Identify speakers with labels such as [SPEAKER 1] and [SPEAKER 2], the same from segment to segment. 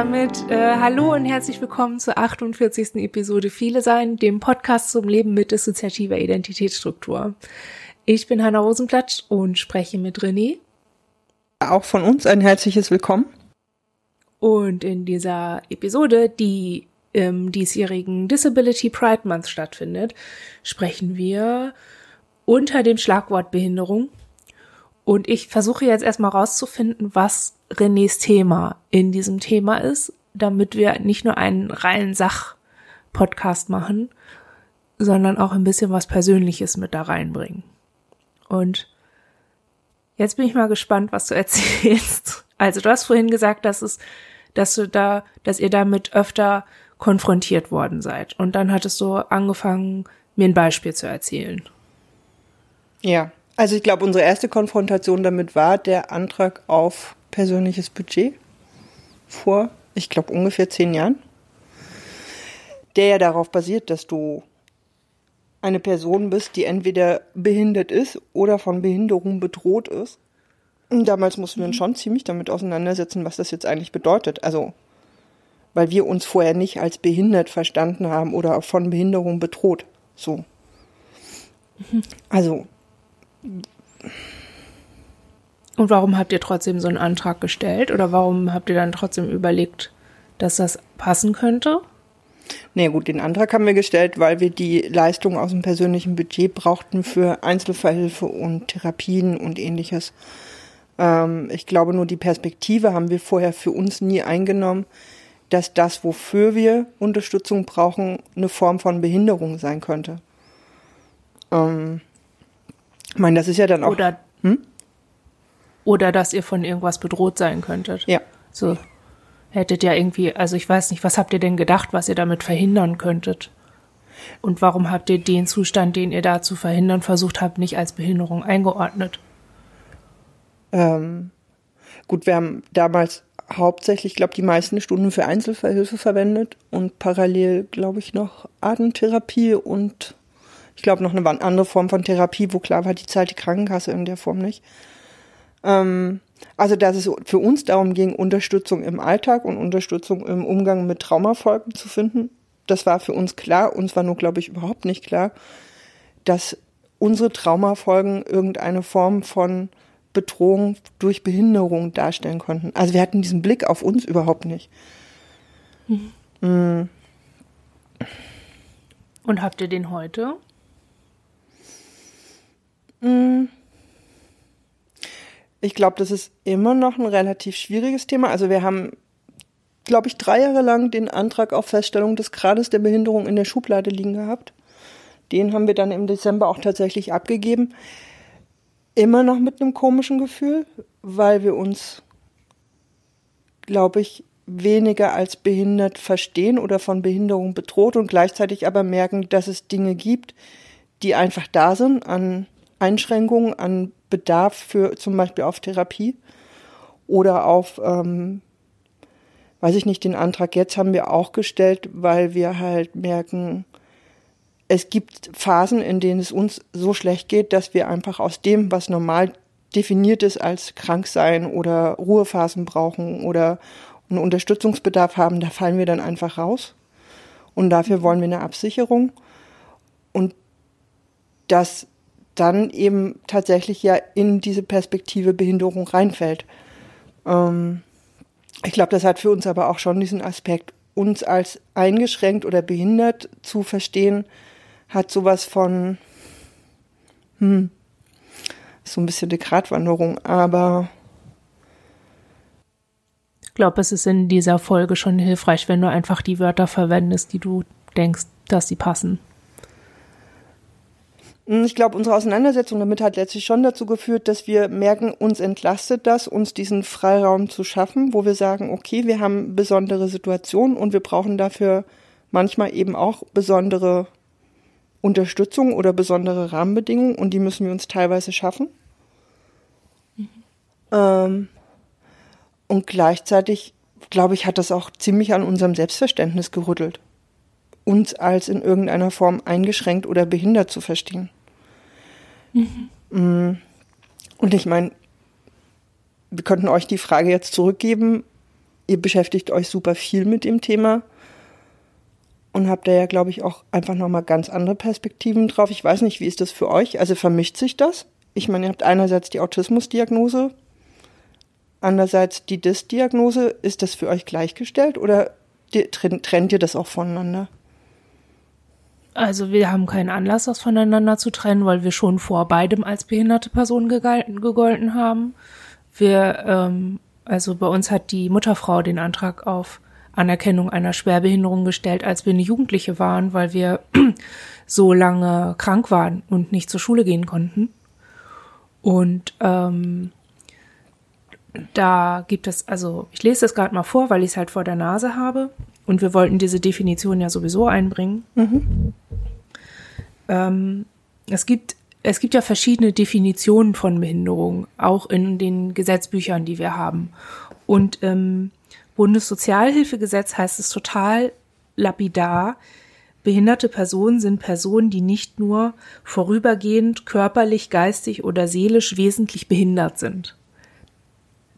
[SPEAKER 1] damit äh, hallo und herzlich willkommen zur 48. Episode Viele Sein, dem Podcast zum Leben mit dissoziativer Identitätsstruktur. Ich bin Hanna Rosenplatz und spreche mit René.
[SPEAKER 2] Auch von uns ein herzliches Willkommen.
[SPEAKER 1] Und in dieser Episode, die im diesjährigen Disability Pride Month stattfindet, sprechen wir unter dem Schlagwort Behinderung. Und ich versuche jetzt erstmal rauszufinden, was Renés Thema in diesem Thema ist, damit wir nicht nur einen reinen Sach-Podcast machen, sondern auch ein bisschen was Persönliches mit da reinbringen. Und jetzt bin ich mal gespannt, was du erzählst. Also du hast vorhin gesagt, dass es, dass du da, dass ihr damit öfter konfrontiert worden seid. Und dann hattest du angefangen, mir ein Beispiel zu erzählen.
[SPEAKER 2] Ja, also ich glaube, unsere erste Konfrontation damit war der Antrag auf persönliches Budget vor, ich glaube, ungefähr zehn Jahren, der ja darauf basiert, dass du eine Person bist, die entweder behindert ist oder von Behinderung bedroht ist. Und damals mussten wir uns schon ziemlich damit auseinandersetzen, was das jetzt eigentlich bedeutet. Also, weil wir uns vorher nicht als behindert verstanden haben oder von Behinderung bedroht. So. Also.
[SPEAKER 1] Und warum habt ihr trotzdem so einen Antrag gestellt? Oder warum habt ihr dann trotzdem überlegt, dass das passen könnte?
[SPEAKER 2] Nee, gut, den Antrag haben wir gestellt, weil wir die Leistung aus dem persönlichen Budget brauchten für Einzelverhilfe und Therapien und ähnliches. Ähm, ich glaube, nur die Perspektive haben wir vorher für uns nie eingenommen, dass das, wofür wir Unterstützung brauchen, eine Form von Behinderung sein könnte. Ähm, ich meine, das ist ja dann auch.
[SPEAKER 1] Oder hm? Oder dass ihr von irgendwas bedroht sein könntet.
[SPEAKER 2] Ja.
[SPEAKER 1] So hättet ja irgendwie, also ich weiß nicht, was habt ihr denn gedacht, was ihr damit verhindern könntet? Und warum habt ihr den Zustand, den ihr da zu verhindern versucht habt, nicht als Behinderung eingeordnet?
[SPEAKER 2] Ähm, gut, wir haben damals hauptsächlich, glaube die meisten Stunden für Einzelverhilfe verwendet und parallel, glaube ich, noch Atemtherapie und ich glaube noch eine andere Form von Therapie, wo klar war, die zahlt die Krankenkasse in der Form nicht. Ähm, also, dass es für uns darum ging, Unterstützung im Alltag und Unterstützung im Umgang mit Traumafolgen zu finden, das war für uns klar. Uns war nur, glaube ich, überhaupt nicht klar, dass unsere Traumafolgen irgendeine Form von Bedrohung durch Behinderung darstellen konnten. Also wir hatten diesen Blick auf uns überhaupt nicht.
[SPEAKER 1] Mhm. Mhm. Und habt ihr den heute?
[SPEAKER 2] Mhm. Ich glaube, das ist immer noch ein relativ schwieriges Thema. Also wir haben, glaube ich, drei Jahre lang den Antrag auf Feststellung des Grades der Behinderung in der Schublade liegen gehabt. Den haben wir dann im Dezember auch tatsächlich abgegeben. Immer noch mit einem komischen Gefühl, weil wir uns, glaube ich, weniger als behindert verstehen oder von Behinderung bedroht und gleichzeitig aber merken, dass es Dinge gibt, die einfach da sind an Einschränkungen, an Bedarf für zum Beispiel auf Therapie oder auf, ähm, weiß ich nicht, den Antrag jetzt haben wir auch gestellt, weil wir halt merken, es gibt Phasen, in denen es uns so schlecht geht, dass wir einfach aus dem, was normal definiert ist als krank sein oder Ruhephasen brauchen oder einen Unterstützungsbedarf haben, da fallen wir dann einfach raus. Und dafür wollen wir eine Absicherung. Und das dann eben tatsächlich ja in diese Perspektive Behinderung reinfällt. Ähm, ich glaube, das hat für uns aber auch schon diesen Aspekt, uns als eingeschränkt oder behindert zu verstehen, hat sowas von, hm, so ein bisschen eine Gratwanderung, aber
[SPEAKER 1] ich glaube, es ist in dieser Folge schon hilfreich, wenn du einfach die Wörter verwendest, die du denkst, dass sie passen.
[SPEAKER 2] Hm, ich glaube, unsere Auseinandersetzung damit hat letztlich schon dazu geführt, dass wir merken, uns entlastet das, uns diesen Freiraum zu schaffen, wo wir sagen, okay, wir haben besondere Situationen und wir brauchen dafür manchmal eben auch besondere Unterstützung oder besondere Rahmenbedingungen und die müssen wir uns teilweise schaffen. Mhm. Ähm, und gleichzeitig, glaube ich, hat das auch ziemlich an unserem Selbstverständnis gerüttelt, uns als in irgendeiner Form eingeschränkt oder behindert zu verstehen. Mhm. Und ich meine, wir könnten euch die Frage jetzt zurückgeben. ihr beschäftigt euch super viel mit dem Thema und habt da ja, glaube ich, auch einfach nochmal ganz andere Perspektiven drauf. Ich weiß nicht, wie ist das für euch? Also vermischt sich das? Ich meine, ihr habt einerseits die Autismusdiagnose, andererseits die DIS-Diagnose. Ist das für euch gleichgestellt oder trennt ihr das auch voneinander?
[SPEAKER 1] Also wir haben keinen Anlass, das voneinander zu trennen, weil wir schon vor beidem als behinderte Person gegolten haben. Wir, ähm, also bei uns hat die Mutterfrau den Antrag auf Anerkennung einer Schwerbehinderung gestellt, als wir eine Jugendliche waren, weil wir so lange krank waren und nicht zur Schule gehen konnten. Und ähm, da gibt es, also ich lese das gerade mal vor, weil ich es halt vor der Nase habe. Und wir wollten diese Definition ja sowieso einbringen. Mhm. Ähm, es gibt es gibt ja verschiedene Definitionen von Behinderung, auch in den Gesetzbüchern, die wir haben. Und im Bundessozialhilfegesetz heißt es total lapidar, behinderte Personen sind Personen, die nicht nur vorübergehend körperlich, geistig oder seelisch wesentlich behindert sind.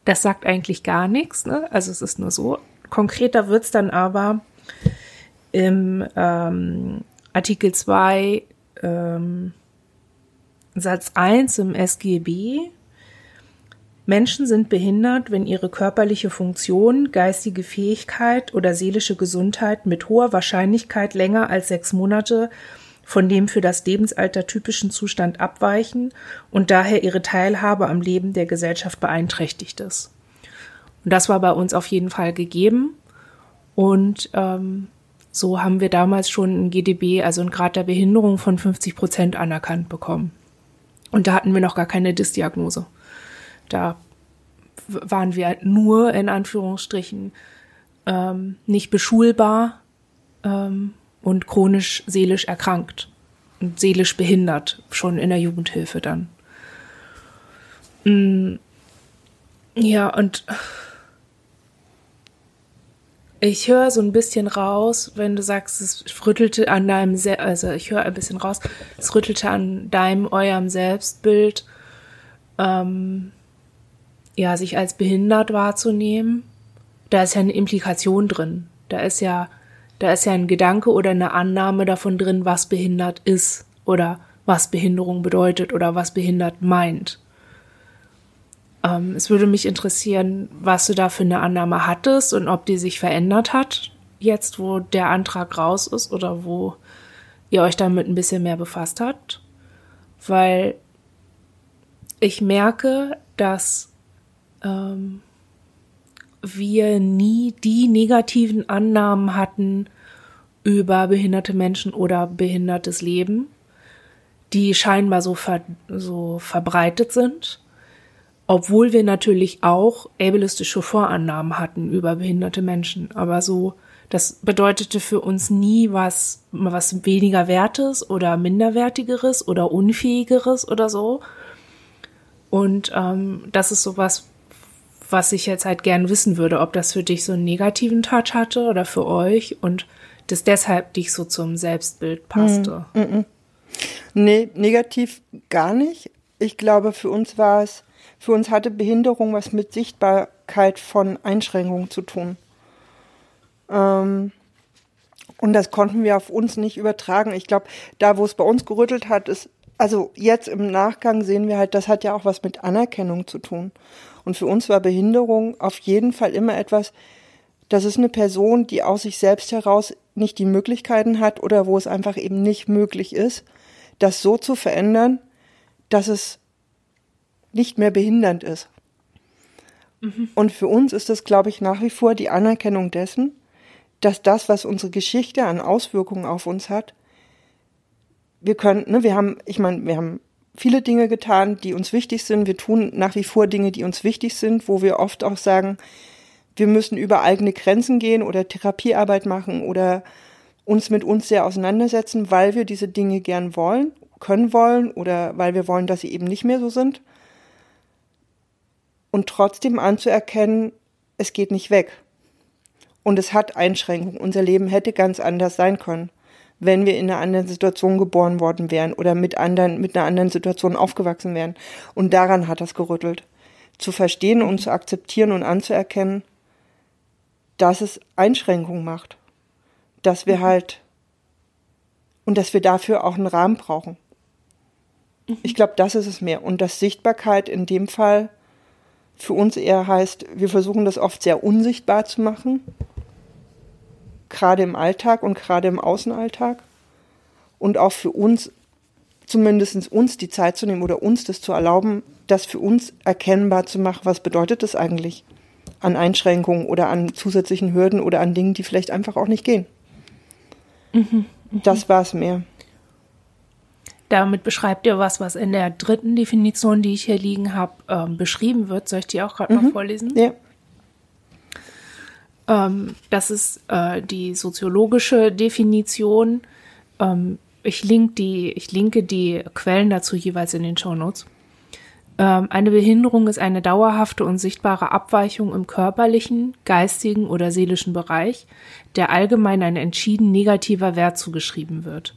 [SPEAKER 1] Das sagt eigentlich gar nichts, ne? also es ist nur so. Konkreter wird's dann aber im ähm, Artikel 2 ähm, Satz 1 im SGB. Menschen sind behindert, wenn ihre körperliche Funktion, geistige Fähigkeit oder seelische Gesundheit mit hoher Wahrscheinlichkeit länger als sechs Monate von dem für das Lebensalter typischen Zustand abweichen und daher ihre Teilhabe am Leben der Gesellschaft beeinträchtigt ist. Und das war bei uns auf jeden Fall gegeben. Und ähm, so haben wir damals schon ein GDB, also ein Grad der Behinderung von 50 Prozent anerkannt bekommen. Und da hatten wir noch gar keine Disdiagnose. Da waren wir nur in Anführungsstrichen ähm, nicht beschulbar ähm, und chronisch seelisch erkrankt und seelisch behindert, schon in der Jugendhilfe dann. Mm, ja, und ich höre so ein bisschen raus, wenn du sagst, es rüttelte an deinem, Se also ich höre ein bisschen raus, es rüttelte an deinem, eurem Selbstbild, ähm, ja, sich als behindert wahrzunehmen. Da ist ja eine Implikation drin. Da ist ja, da ist ja ein Gedanke oder eine Annahme davon drin, was behindert ist oder was Behinderung bedeutet oder was behindert meint. Ähm, es würde mich interessieren, was du da für eine Annahme hattest und ob die sich verändert hat, jetzt wo der Antrag raus ist oder wo ihr euch damit ein bisschen mehr befasst habt. Weil ich merke, dass ähm, wir nie die negativen Annahmen hatten über behinderte Menschen oder behindertes Leben, die scheinbar so, ver so verbreitet sind obwohl wir natürlich auch ableistische Vorannahmen hatten über behinderte Menschen. Aber so, das bedeutete für uns nie was, was weniger Wertes oder minderwertigeres oder unfähigeres oder so. Und ähm, das ist sowas, was ich jetzt halt gern wissen würde, ob das für dich so einen negativen Touch hatte oder für euch und das deshalb dich so zum Selbstbild passte. Mm, mm,
[SPEAKER 2] mm. Nee, negativ gar nicht. Ich glaube, für uns war es für uns hatte Behinderung was mit Sichtbarkeit von Einschränkungen zu tun. Ähm, und das konnten wir auf uns nicht übertragen. Ich glaube, da, wo es bei uns gerüttelt hat, ist, also jetzt im Nachgang sehen wir halt, das hat ja auch was mit Anerkennung zu tun. Und für uns war Behinderung auf jeden Fall immer etwas, das ist eine Person, die aus sich selbst heraus nicht die Möglichkeiten hat oder wo es einfach eben nicht möglich ist, das so zu verändern, dass es nicht mehr behindernd ist. Mhm. Und für uns ist das, glaube ich, nach wie vor die Anerkennung dessen, dass das, was unsere Geschichte an Auswirkungen auf uns hat, wir können, ne, wir haben, ich meine, wir haben viele Dinge getan, die uns wichtig sind. Wir tun nach wie vor Dinge, die uns wichtig sind, wo wir oft auch sagen, wir müssen über eigene Grenzen gehen oder Therapiearbeit machen oder uns mit uns sehr auseinandersetzen, weil wir diese Dinge gern wollen, können wollen oder weil wir wollen, dass sie eben nicht mehr so sind und trotzdem anzuerkennen, es geht nicht weg. Und es hat Einschränkungen. Unser Leben hätte ganz anders sein können, wenn wir in einer anderen Situation geboren worden wären oder mit anderen, mit einer anderen Situation aufgewachsen wären. Und daran hat das gerüttelt. Zu verstehen und zu akzeptieren und anzuerkennen, dass es Einschränkungen macht. Dass wir mhm. halt und dass wir dafür auch einen Rahmen brauchen. Mhm. Ich glaube, das ist es mehr. Und dass Sichtbarkeit in dem Fall für uns eher heißt, wir versuchen das oft sehr unsichtbar zu machen, gerade im Alltag und gerade im Außenalltag. Und auch für uns, zumindest uns die Zeit zu nehmen oder uns das zu erlauben, das für uns erkennbar zu machen, was bedeutet das eigentlich an Einschränkungen oder an zusätzlichen Hürden oder an Dingen, die vielleicht einfach auch nicht gehen. Mhm, mh. Das war es mehr.
[SPEAKER 1] Damit beschreibt ihr was, was in der dritten Definition, die ich hier liegen habe, ähm, beschrieben wird. Soll ich die auch gerade mhm. mal vorlesen? Ja. Ähm, das ist äh, die soziologische Definition. Ähm, ich, link die, ich linke die Quellen dazu jeweils in den Show Notes. Ähm, eine Behinderung ist eine dauerhafte und sichtbare Abweichung im körperlichen, geistigen oder seelischen Bereich, der allgemein ein entschieden negativer Wert zugeschrieben wird.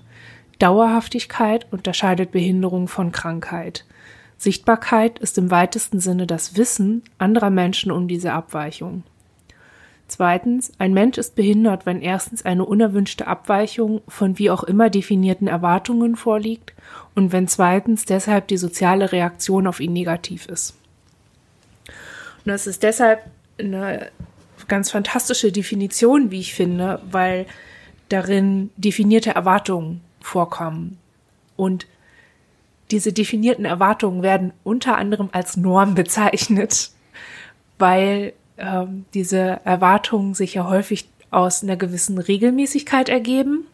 [SPEAKER 1] Dauerhaftigkeit unterscheidet Behinderung von Krankheit. Sichtbarkeit ist im weitesten Sinne das Wissen anderer Menschen um diese Abweichung. Zweitens, ein Mensch ist behindert, wenn erstens eine unerwünschte Abweichung von wie auch immer definierten Erwartungen vorliegt und wenn zweitens deshalb die soziale Reaktion auf ihn negativ ist. Und das ist deshalb eine ganz fantastische Definition, wie ich finde, weil darin definierte Erwartungen vorkommen. Und diese definierten Erwartungen werden unter anderem als Norm bezeichnet, weil ähm, diese Erwartungen sich ja häufig aus einer gewissen Regelmäßigkeit ergeben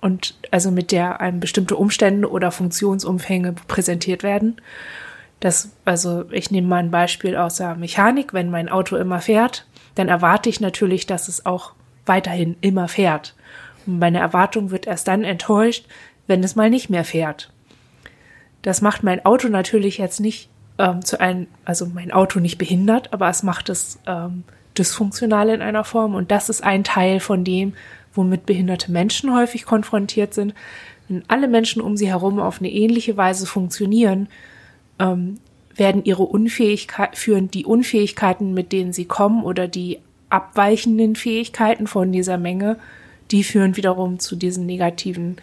[SPEAKER 1] und also mit der einem bestimmte Umstände oder Funktionsumfänge präsentiert werden. Das, also ich nehme mal ein Beispiel aus der Mechanik. Wenn mein Auto immer fährt, dann erwarte ich natürlich, dass es auch weiterhin immer fährt. Meine Erwartung wird erst dann enttäuscht, wenn es mal nicht mehr fährt. Das macht mein Auto natürlich jetzt nicht ähm, zu einem, also mein Auto nicht behindert, aber es macht es ähm, dysfunktional in einer Form und das ist ein Teil von dem, womit behinderte Menschen häufig konfrontiert sind. Wenn alle Menschen um sie herum auf eine ähnliche Weise funktionieren, ähm, werden ihre Unfähigkeit, führen die Unfähigkeiten, mit denen sie kommen oder die abweichenden Fähigkeiten von dieser Menge, die führen wiederum zu diesen negativen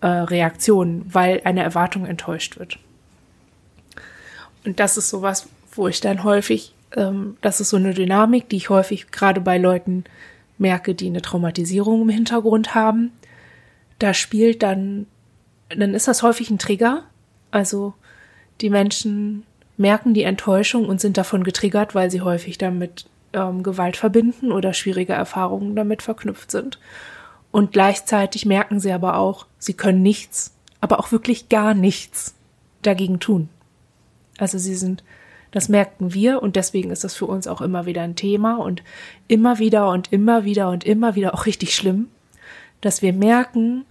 [SPEAKER 1] äh, Reaktionen, weil eine Erwartung enttäuscht wird. Und das ist sowas, wo ich dann häufig, ähm, das ist so eine Dynamik, die ich häufig gerade bei Leuten merke, die eine Traumatisierung im Hintergrund haben. Da spielt dann, dann ist das häufig ein Trigger. Also die Menschen merken die Enttäuschung und sind davon getriggert, weil sie häufig damit ähm, Gewalt verbinden oder schwierige Erfahrungen damit verknüpft sind. Und gleichzeitig merken sie aber auch, sie können nichts, aber auch wirklich gar nichts dagegen tun. Also sie sind, das merken wir und deswegen ist das für uns auch immer wieder ein Thema und immer wieder und immer wieder und immer wieder auch richtig schlimm, dass wir merken,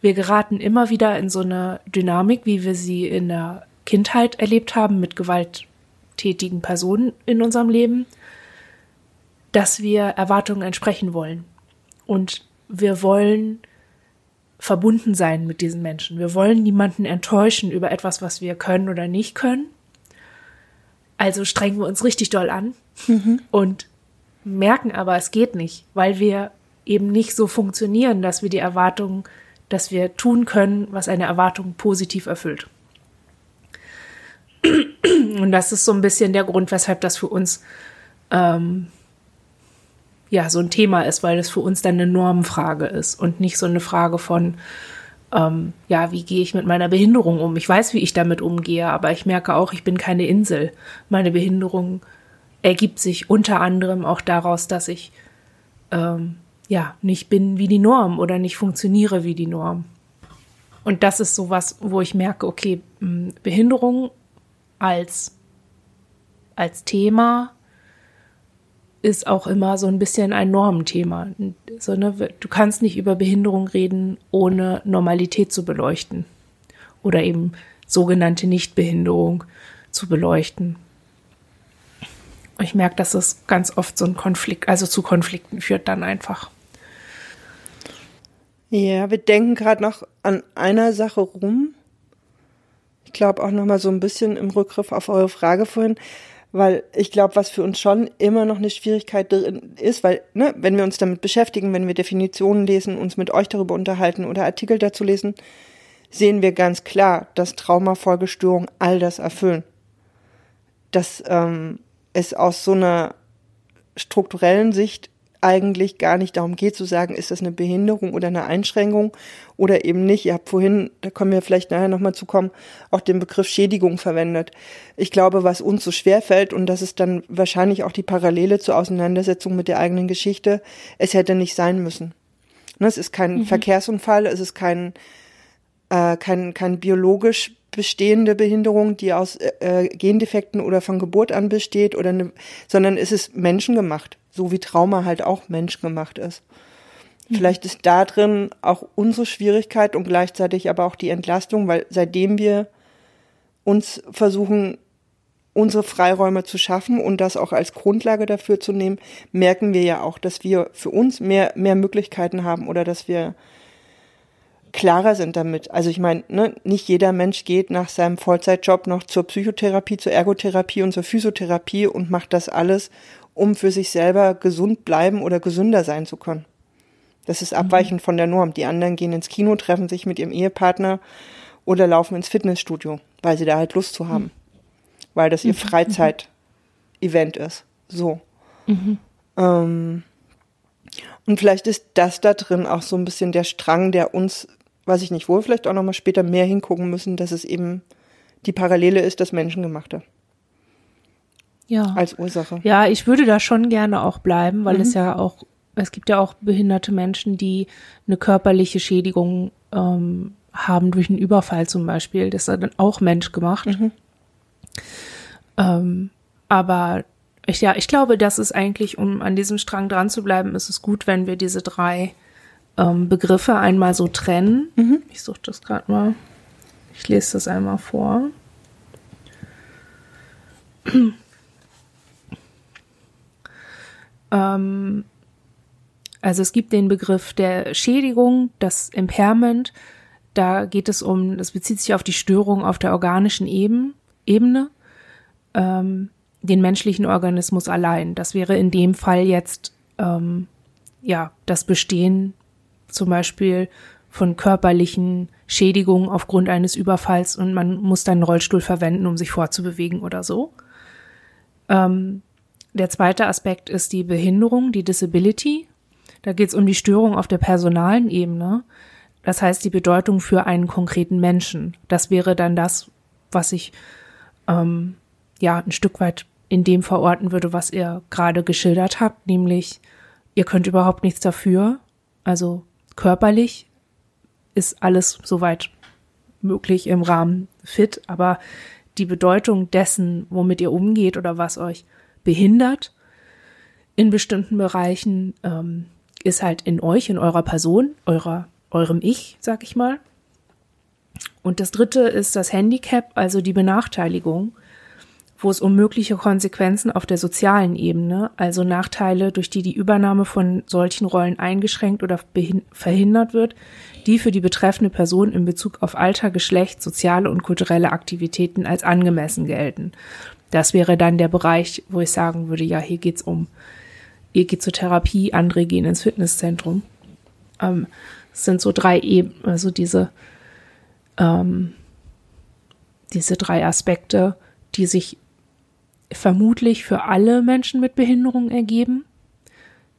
[SPEAKER 1] wir geraten immer wieder in so eine Dynamik, wie wir sie in der Kindheit erlebt haben mit gewalttätigen Personen in unserem Leben, dass wir Erwartungen entsprechen wollen. Und wir wollen verbunden sein mit diesen Menschen. Wir wollen niemanden enttäuschen über etwas, was wir können oder nicht können. Also strengen wir uns richtig doll an mhm. und merken aber, es geht nicht, weil wir eben nicht so funktionieren, dass wir die Erwartungen, dass wir tun können, was eine Erwartung positiv erfüllt. Und das ist so ein bisschen der Grund, weshalb das für uns ähm, ja so ein Thema ist, weil es für uns dann eine Normfrage ist und nicht so eine Frage von ähm, ja, wie gehe ich mit meiner Behinderung um? Ich weiß, wie ich damit umgehe, aber ich merke auch, ich bin keine Insel. Meine Behinderung ergibt sich unter anderem auch daraus, dass ich ähm, ja nicht bin wie die Norm oder nicht funktioniere wie die Norm. Und das ist sowas, wo ich merke, okay, Behinderung als als Thema ist auch immer so ein bisschen ein Normenthema. So, ne, du kannst nicht über Behinderung reden, ohne Normalität zu beleuchten. Oder eben sogenannte Nichtbehinderung zu beleuchten. Ich merke, dass es ganz oft so ein Konflikt, also zu Konflikten führt dann einfach.
[SPEAKER 2] Ja, wir denken gerade noch an einer Sache rum. Ich glaube auch noch mal so ein bisschen im Rückgriff auf eure Frage vorhin Weil ich glaube, was für uns schon immer noch eine Schwierigkeit drin ist, weil, ne, wenn wir uns damit beschäftigen, wenn wir Definitionen lesen, uns mit euch darüber unterhalten oder Artikel dazu lesen, sehen wir ganz klar, dass Traumafolgestörungen all das erfüllen. Dass ähm, es aus so einer strukturellen Sicht eigentlich gar nicht darum geht zu sagen, ist das eine Behinderung oder eine Einschränkung oder eben nicht. Ihr habt vorhin, da kommen wir vielleicht nachher nochmal zu kommen, auch den Begriff Schädigung verwendet. Ich glaube, was uns so schwer fällt, und das ist dann wahrscheinlich auch die Parallele zur Auseinandersetzung mit der eigenen Geschichte, es hätte nicht sein müssen. Ne, es ist kein mhm. Verkehrsunfall, es ist kein, äh, kein, kein biologisch bestehende Behinderung, die aus äh, äh, Gendefekten oder von Geburt an besteht, oder ne, sondern es ist menschengemacht so wie Trauma halt auch menschgemacht ist. Mhm. Vielleicht ist da drin auch unsere Schwierigkeit und gleichzeitig aber auch die Entlastung, weil seitdem wir uns versuchen, unsere Freiräume zu schaffen und das auch als Grundlage dafür zu nehmen, merken wir ja auch, dass wir für uns mehr, mehr Möglichkeiten haben oder dass wir klarer sind damit. Also ich meine, ne, nicht jeder Mensch geht nach seinem Vollzeitjob noch zur Psychotherapie, zur Ergotherapie und zur Physiotherapie und macht das alles, um für sich selber gesund bleiben oder gesünder sein zu können. Das ist abweichend mhm. von der Norm. Die anderen gehen ins Kino, treffen sich mit ihrem Ehepartner oder laufen ins Fitnessstudio, weil sie da halt Lust zu haben. Mhm. Weil das ihr mhm. Freizeit-Event ist. So. Mhm. Ähm, und vielleicht ist das da drin auch so ein bisschen der Strang, der uns, weiß ich nicht, wohl vielleicht auch nochmal später mehr hingucken müssen, dass es eben die Parallele ist, das Menschengemachte
[SPEAKER 1] ja.
[SPEAKER 2] als Ursache.
[SPEAKER 1] Ja, ich würde da schon gerne auch bleiben, weil mhm. es ja auch, es gibt ja auch behinderte Menschen, die eine körperliche Schädigung ähm, haben durch einen Überfall zum Beispiel. Das ist dann auch menschgemacht. Mhm. Ähm, aber ich, ja, ich glaube, das ist eigentlich, um an diesem Strang dran zu bleiben, ist es gut, wenn wir diese drei ähm, Begriffe einmal so trennen. Mhm. Ich suche das gerade mal. Ich lese das einmal vor. Ähm, also es gibt den Begriff der Schädigung, das Impairment. Da geht es um, das bezieht sich auf die Störung auf der organischen Eben, Ebene, ähm, den menschlichen Organismus allein. Das wäre in dem Fall jetzt ähm, ja das Bestehen zum Beispiel von körperlichen Schädigungen aufgrund eines Überfalls und man muss dann einen Rollstuhl verwenden, um sich fortzubewegen oder so. Ähm, der zweite Aspekt ist die Behinderung, die Disability. Da geht es um die Störung auf der personalen Ebene. Das heißt die Bedeutung für einen konkreten Menschen. Das wäre dann das, was ich ähm, ja ein Stück weit in dem verorten würde, was ihr gerade geschildert habt, nämlich ihr könnt überhaupt nichts dafür. Also körperlich ist alles soweit möglich im Rahmen fit, aber die Bedeutung dessen, womit ihr umgeht oder was euch behindert in bestimmten Bereichen, ähm, ist halt in euch, in eurer Person, eurer, eurem Ich, sag ich mal. Und das dritte ist das Handicap, also die Benachteiligung, wo es um mögliche Konsequenzen auf der sozialen Ebene, also Nachteile, durch die die Übernahme von solchen Rollen eingeschränkt oder verhindert wird, die für die betreffende Person in Bezug auf Alter, Geschlecht, soziale und kulturelle Aktivitäten als angemessen gelten. Das wäre dann der Bereich, wo ich sagen würde, ja, hier geht's um, ihr geht zur Therapie, andere gehen ins Fitnesszentrum. Ähm, es sind so drei Ebenen, also diese, ähm, diese drei Aspekte, die sich vermutlich für alle Menschen mit Behinderung ergeben.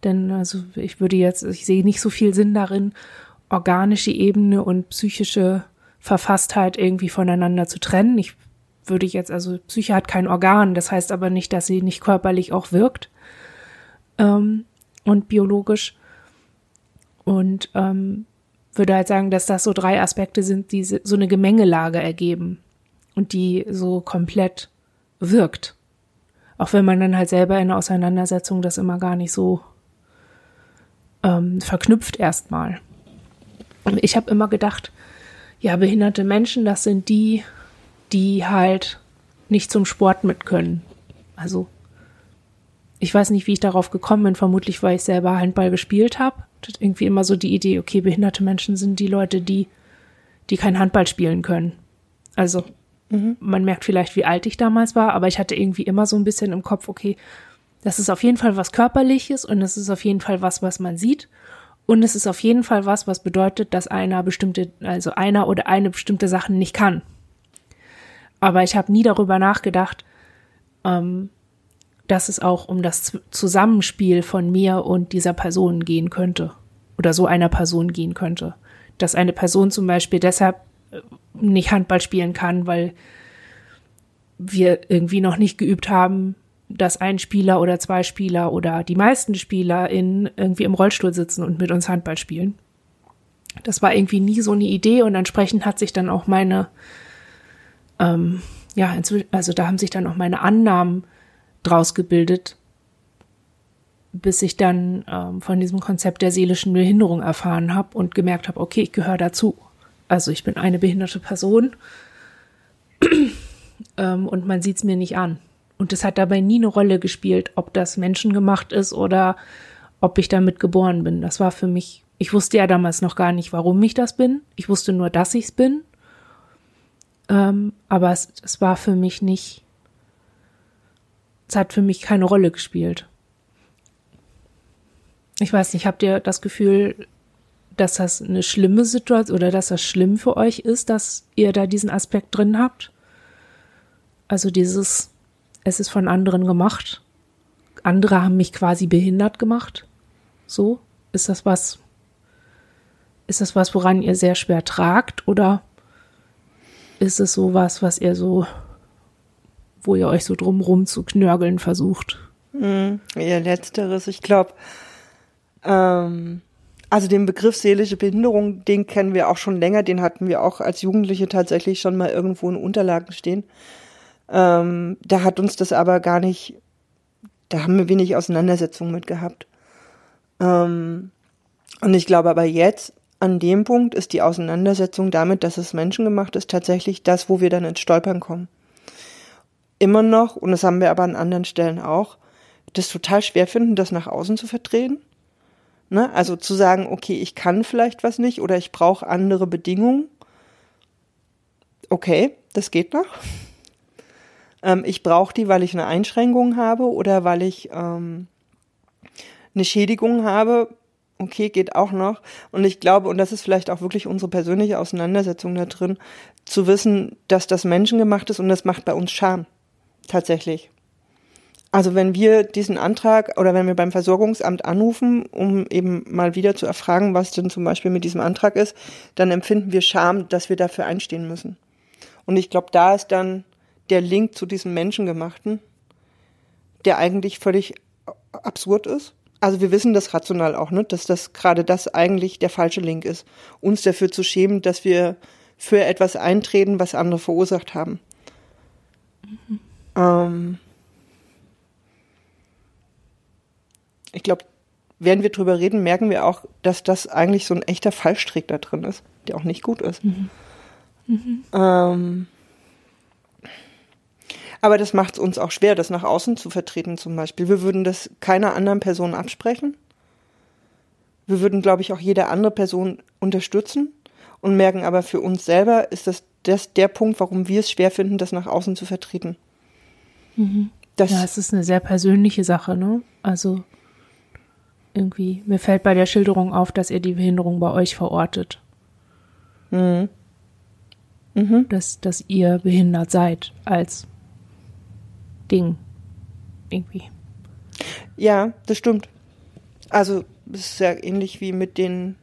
[SPEAKER 1] Denn also ich würde jetzt, ich sehe nicht so viel Sinn darin, organische Ebene und psychische Verfasstheit irgendwie voneinander zu trennen. Ich würde ich jetzt, also Psyche hat kein Organ, das heißt aber nicht, dass sie nicht körperlich auch wirkt ähm, und biologisch. Und ähm, würde halt sagen, dass das so drei Aspekte sind, die so eine Gemengelage ergeben und die so komplett wirkt. Auch wenn man dann halt selber in der Auseinandersetzung das immer gar nicht so ähm, verknüpft erstmal. Ich habe immer gedacht, ja, behinderte Menschen, das sind die, die halt nicht zum Sport mit können. Also ich weiß nicht, wie ich darauf gekommen bin, vermutlich, weil ich selber Handball gespielt habe. Irgendwie immer so die Idee, okay, behinderte Menschen sind die Leute, die, die kein Handball spielen können. Also Mhm. Man merkt vielleicht, wie alt ich damals war, aber ich hatte irgendwie immer so ein bisschen im Kopf, okay, das ist auf jeden Fall was Körperliches und es ist auf jeden Fall was, was man sieht. Und es ist auf jeden Fall was, was bedeutet, dass einer bestimmte, also einer oder eine bestimmte Sachen nicht kann. Aber ich habe nie darüber nachgedacht, ähm, dass es auch um das Zusammenspiel von mir und dieser Person gehen könnte. Oder so einer Person gehen könnte. Dass eine Person zum Beispiel deshalb äh, nicht Handball spielen kann, weil wir irgendwie noch nicht geübt haben, dass ein Spieler oder zwei Spieler oder die meisten Spieler in irgendwie im Rollstuhl sitzen und mit uns Handball spielen. Das war irgendwie nie so eine Idee und entsprechend hat sich dann auch meine, ähm, ja, also da haben sich dann auch meine Annahmen draus gebildet, bis ich dann ähm, von diesem Konzept der seelischen Behinderung erfahren habe und gemerkt habe, okay, ich gehöre dazu. Also ich bin eine behinderte Person ähm, und man sieht es mir nicht an. Und es hat dabei nie eine Rolle gespielt, ob das menschengemacht ist oder ob ich damit geboren bin. Das war für mich, ich wusste ja damals noch gar nicht, warum ich das bin. Ich wusste nur, dass ich es bin. Ähm, aber es, es war für mich nicht, es hat für mich keine Rolle gespielt. Ich weiß nicht, habt ihr das Gefühl, dass das eine schlimme Situation oder dass das schlimm für euch ist, dass ihr da diesen Aspekt drin habt? Also dieses, es ist von anderen gemacht. Andere haben mich quasi behindert gemacht. So, ist das was, ist das was, woran ihr sehr schwer tragt oder ist es sowas, was ihr so, wo ihr euch so drumrum zu knörgeln versucht?
[SPEAKER 2] Hm, eher letzteres. Ich glaube, ähm, also den Begriff seelische Behinderung, den kennen wir auch schon länger. Den hatten wir auch als Jugendliche tatsächlich schon mal irgendwo in Unterlagen stehen. Ähm, da hat uns das aber gar nicht, da haben wir wenig Auseinandersetzung mit gehabt. Ähm, und ich glaube aber jetzt, an dem Punkt ist die Auseinandersetzung damit, dass es menschengemacht ist, tatsächlich das, wo wir dann ins Stolpern kommen. Immer noch, und das haben wir aber an anderen Stellen auch, das total schwer finden, das nach außen zu vertreten. Ne? Also zu sagen, okay, ich kann vielleicht was nicht oder ich brauche andere Bedingungen. Okay, das geht noch ähm, ich brauche die, weil ich eine Einschränkung habe oder weil ich ähm, eine Schädigung habe. Okay, geht auch noch. Und ich glaube, und das ist vielleicht auch wirklich unsere persönliche Auseinandersetzung da drin, zu wissen, dass das menschengemacht ist und das macht bei uns Scham. Tatsächlich. Also wenn wir diesen Antrag oder wenn wir beim Versorgungsamt anrufen, um eben mal wieder zu erfragen, was denn zum Beispiel mit diesem Antrag ist, dann empfinden wir Scham, dass wir dafür einstehen müssen. Und ich glaube, da ist dann der Link zu diesem Menschengemachten, der eigentlich völlig absurd ist. Also wir wissen das rational auch, ne, dass das gerade das eigentlich der falsche Link ist. Uns dafür zu schämen, dass wir für etwas eintreten, was andere verursacht haben. Mhm. Ähm ich glaube, während wir drüber reden, merken wir auch, dass das eigentlich so ein echter Fallstrick da drin ist, der auch nicht gut ist. Mhm. Mhm. Ähm aber das macht es uns auch schwer, das nach außen zu vertreten zum Beispiel. Wir würden das keiner anderen Person absprechen. Wir würden, glaube ich, auch jede andere Person unterstützen und merken aber für uns selber ist das, das der Punkt, warum wir es schwer finden, das nach außen zu vertreten.
[SPEAKER 1] Mhm. Das ja, es ist eine sehr persönliche Sache, ne? Also irgendwie, mir fällt bei der Schilderung auf, dass ihr die Behinderung bei euch verortet. Mhm. Mhm. Dass, dass ihr behindert seid als Ding. Irgendwie.
[SPEAKER 2] Ja, das stimmt. Also, es ist ja ähnlich wie mit den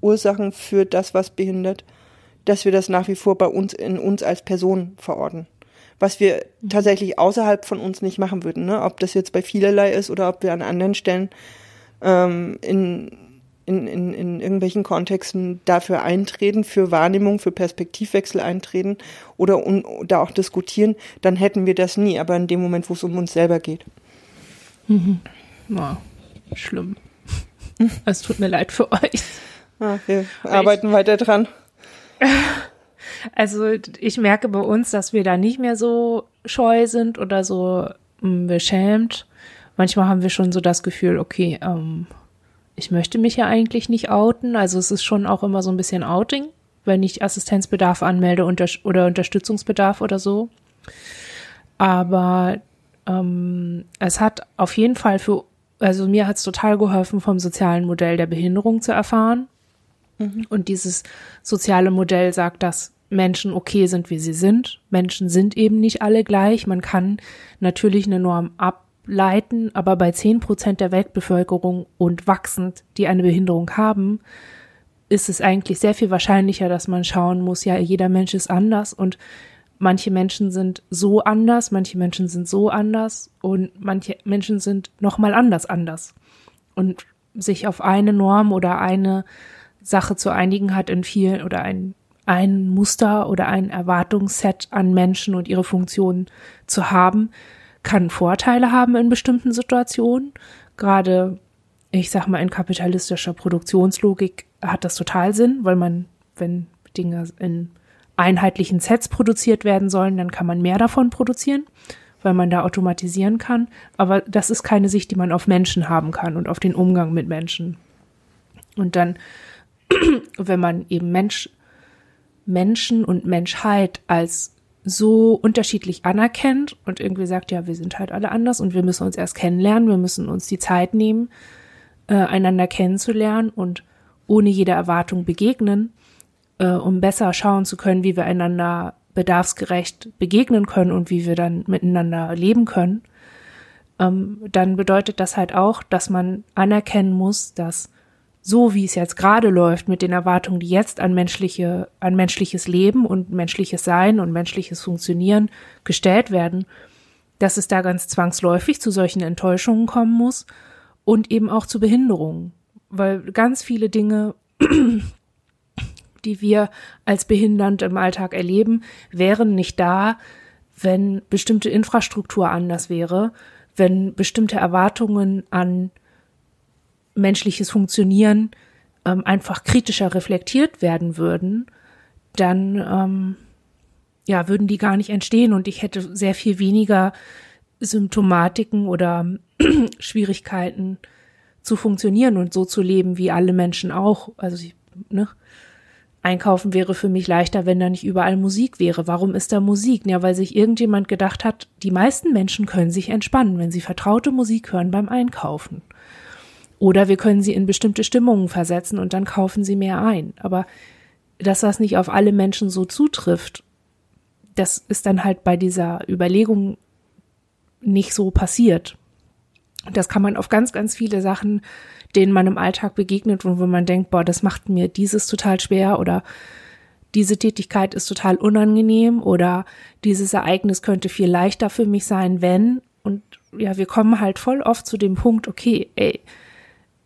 [SPEAKER 2] Ursachen für das, was behindert, dass wir das nach wie vor bei uns in uns als Person verorten. Was wir mhm. tatsächlich außerhalb von uns nicht machen würden, ne? Ob das jetzt bei vielerlei ist oder ob wir an anderen Stellen ähm, in in, in, in irgendwelchen Kontexten dafür eintreten, für Wahrnehmung, für Perspektivwechsel eintreten oder un, da auch diskutieren, dann hätten wir das nie. Aber in dem Moment, wo es um uns selber geht.
[SPEAKER 1] Mhm. Ja, schlimm. Es tut mir leid für euch.
[SPEAKER 2] Ah, wir arbeiten ich, weiter dran.
[SPEAKER 1] Also ich merke bei uns, dass wir da nicht mehr so scheu sind oder so mh, beschämt. Manchmal haben wir schon so das Gefühl, okay, ähm, ich möchte mich ja eigentlich nicht outen. Also es ist schon auch immer so ein bisschen Outing wenn ich Assistenzbedarf anmelde unter oder Unterstützungsbedarf oder so. Aber ähm, es hat auf jeden Fall für, also mir hat es total geholfen, vom sozialen Modell der Behinderung zu erfahren. Mhm. Und dieses soziale Modell sagt, dass Menschen okay sind, wie sie sind. Menschen sind eben nicht alle gleich. Man kann natürlich eine Norm ableiten, aber bei zehn Prozent der Weltbevölkerung und wachsend, die eine Behinderung haben, ist es eigentlich sehr viel wahrscheinlicher, dass man schauen muss, ja, jeder Mensch ist anders und manche Menschen sind so anders, manche Menschen sind so anders und manche Menschen sind nochmal anders anders. Und sich auf eine Norm oder eine Sache zu einigen hat in vielen oder ein, ein Muster oder ein Erwartungsset an Menschen und ihre Funktionen zu haben, kann Vorteile haben in bestimmten Situationen. Gerade, ich sag mal, in kapitalistischer Produktionslogik hat das total Sinn, weil man, wenn Dinge in einheitlichen Sets produziert werden sollen, dann kann man mehr davon produzieren, weil man da automatisieren kann. Aber das ist keine Sicht, die man auf Menschen haben kann und auf den Umgang mit Menschen. Und dann, wenn man eben Mensch, Menschen und Menschheit als so unterschiedlich anerkennt und irgendwie sagt, ja, wir sind halt alle anders und wir müssen uns erst kennenlernen, wir müssen uns die Zeit nehmen, äh, einander kennenzulernen und ohne jede Erwartung begegnen, äh, um besser schauen zu können, wie wir einander bedarfsgerecht begegnen können und wie wir dann miteinander leben können, ähm, dann bedeutet das halt auch, dass man anerkennen muss, dass so wie es jetzt gerade läuft mit den Erwartungen, die jetzt an menschliche, an menschliches Leben und menschliches Sein und menschliches Funktionieren gestellt werden, dass es da ganz zwangsläufig zu solchen Enttäuschungen kommen muss und eben auch zu Behinderungen, weil ganz viele Dinge die wir als behindernd im Alltag erleben, wären nicht da, wenn bestimmte Infrastruktur anders wäre, wenn bestimmte Erwartungen an menschliches Funktionieren ähm, einfach kritischer reflektiert werden würden, dann ähm, ja würden die gar nicht entstehen und ich hätte sehr viel weniger Symptomatiken oder Schwierigkeiten zu funktionieren und so zu leben wie alle Menschen auch. Also ne, Einkaufen wäre für mich leichter, wenn da nicht überall Musik wäre. Warum ist da Musik? Ja, weil sich irgendjemand gedacht hat, die meisten Menschen können sich entspannen, wenn sie vertraute Musik hören beim Einkaufen. Oder wir können sie in bestimmte Stimmungen versetzen und dann kaufen sie mehr ein. Aber dass das nicht auf alle Menschen so zutrifft, das ist dann halt bei dieser Überlegung nicht so passiert. Das kann man auf ganz, ganz viele Sachen denen man im Alltag begegnet und wo man denkt, boah, das macht mir dieses total schwer oder diese Tätigkeit ist total unangenehm oder dieses Ereignis könnte viel leichter für mich sein, wenn. Und ja, wir kommen halt voll oft zu dem Punkt, okay, ey,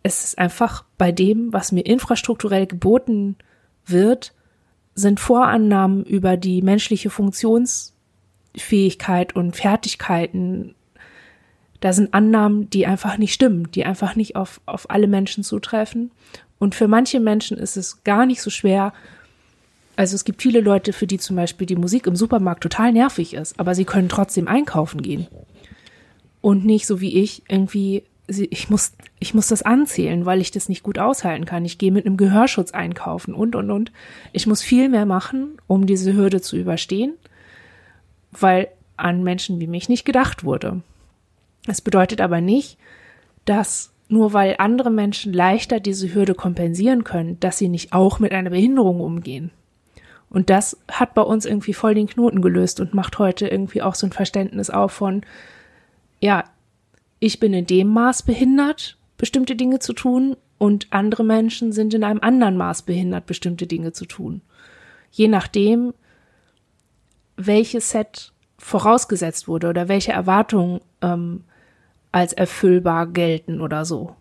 [SPEAKER 1] es ist einfach bei dem, was mir infrastrukturell geboten wird, sind Vorannahmen über die menschliche Funktionsfähigkeit und Fertigkeiten da sind Annahmen, die einfach nicht stimmen, die einfach nicht auf, auf alle Menschen zutreffen. Und für manche Menschen ist es gar nicht so schwer. Also es gibt viele Leute, für die zum Beispiel die Musik im Supermarkt total nervig ist, aber sie können trotzdem einkaufen gehen. Und nicht so wie ich irgendwie, ich muss, ich muss das anzählen, weil ich das nicht gut aushalten kann. Ich gehe mit einem Gehörschutz einkaufen und, und, und. Ich muss viel mehr machen, um diese Hürde zu überstehen, weil an Menschen wie mich nicht gedacht wurde. Es bedeutet aber nicht, dass nur weil andere Menschen leichter diese Hürde kompensieren können, dass sie nicht auch mit einer Behinderung umgehen. Und das hat bei uns irgendwie voll den Knoten gelöst und macht heute irgendwie auch so ein Verständnis auf von, ja, ich bin in dem Maß behindert, bestimmte Dinge zu tun und andere Menschen sind in einem anderen Maß behindert, bestimmte Dinge zu tun. Je nachdem, welches Set vorausgesetzt wurde oder welche Erwartungen ähm, als erfüllbar gelten oder so.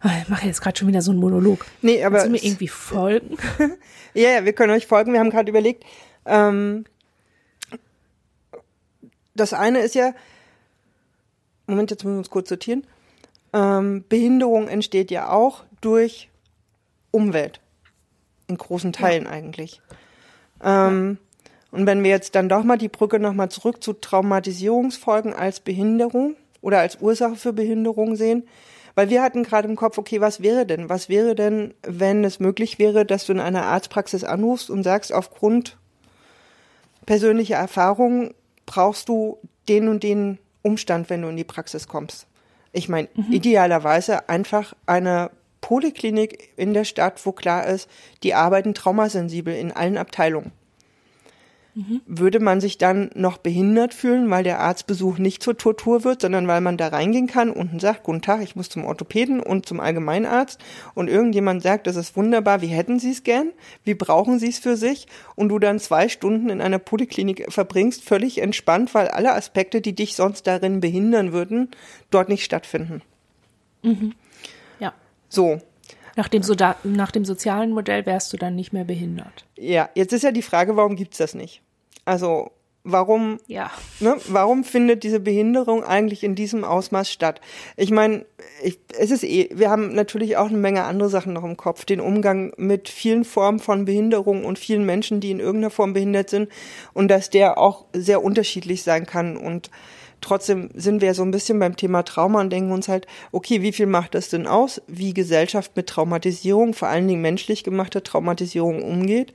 [SPEAKER 1] Ah, ich mache jetzt gerade schon wieder so einen Monolog.
[SPEAKER 2] Nee, aber.
[SPEAKER 1] Kannst du mir irgendwie folgen?
[SPEAKER 2] ja, ja, wir können euch folgen. Wir haben gerade überlegt, ähm, das eine ist ja, Moment, jetzt müssen wir uns kurz sortieren. Ähm, Behinderung entsteht ja auch durch Umwelt. In großen Teilen ja. eigentlich. Ähm, ja. Und wenn wir jetzt dann doch mal die Brücke nochmal zurück zu Traumatisierungsfolgen als Behinderung oder als Ursache für Behinderung sehen, Weil wir hatten gerade im Kopf, okay, was wäre denn? Was wäre denn, wenn es möglich wäre, dass du in einer Arztpraxis anrufst und sagst, aufgrund persönlicher Erfahrungen brauchst du den und den Umstand, wenn du in die Praxis kommst. Ich meine, mhm. idealerweise einfach eine Poliklinik in der Stadt, wo klar ist, die arbeiten traumasensibel in allen Abteilungen. Mhm. Würde man sich dann noch behindert fühlen, weil der Arztbesuch nicht zur Tortur wird, sondern weil man da reingehen kann und sagt, guten Tag, ich muss zum Orthopäden und zum Allgemeinarzt und irgendjemand sagt, das ist wunderbar, wie hätten Sie es gern? Wie brauchen Sie es für sich? Und du dann zwei Stunden in einer Poliklinik verbringst, völlig entspannt, weil alle Aspekte, die dich sonst darin behindern würden, dort nicht stattfinden.
[SPEAKER 1] Mhm. Ja.
[SPEAKER 2] So,
[SPEAKER 1] nach dem, so nach dem sozialen Modell wärst du dann nicht mehr behindert.
[SPEAKER 2] Ja, jetzt ist ja die Frage, warum gibt's das nicht? Also warum, ja. ne, warum findet diese Behinderung eigentlich in diesem Ausmaß statt? Ich meine, es ist eh, wir haben natürlich auch eine Menge andere Sachen noch im Kopf. Den Umgang mit vielen Formen von Behinderung und vielen Menschen, die in irgendeiner Form behindert sind und dass der auch sehr unterschiedlich sein kann und Trotzdem sind wir so ein bisschen beim Thema Trauma und denken uns halt, okay, wie viel macht das denn aus, wie Gesellschaft mit Traumatisierung, vor allen Dingen menschlich gemachter Traumatisierung umgeht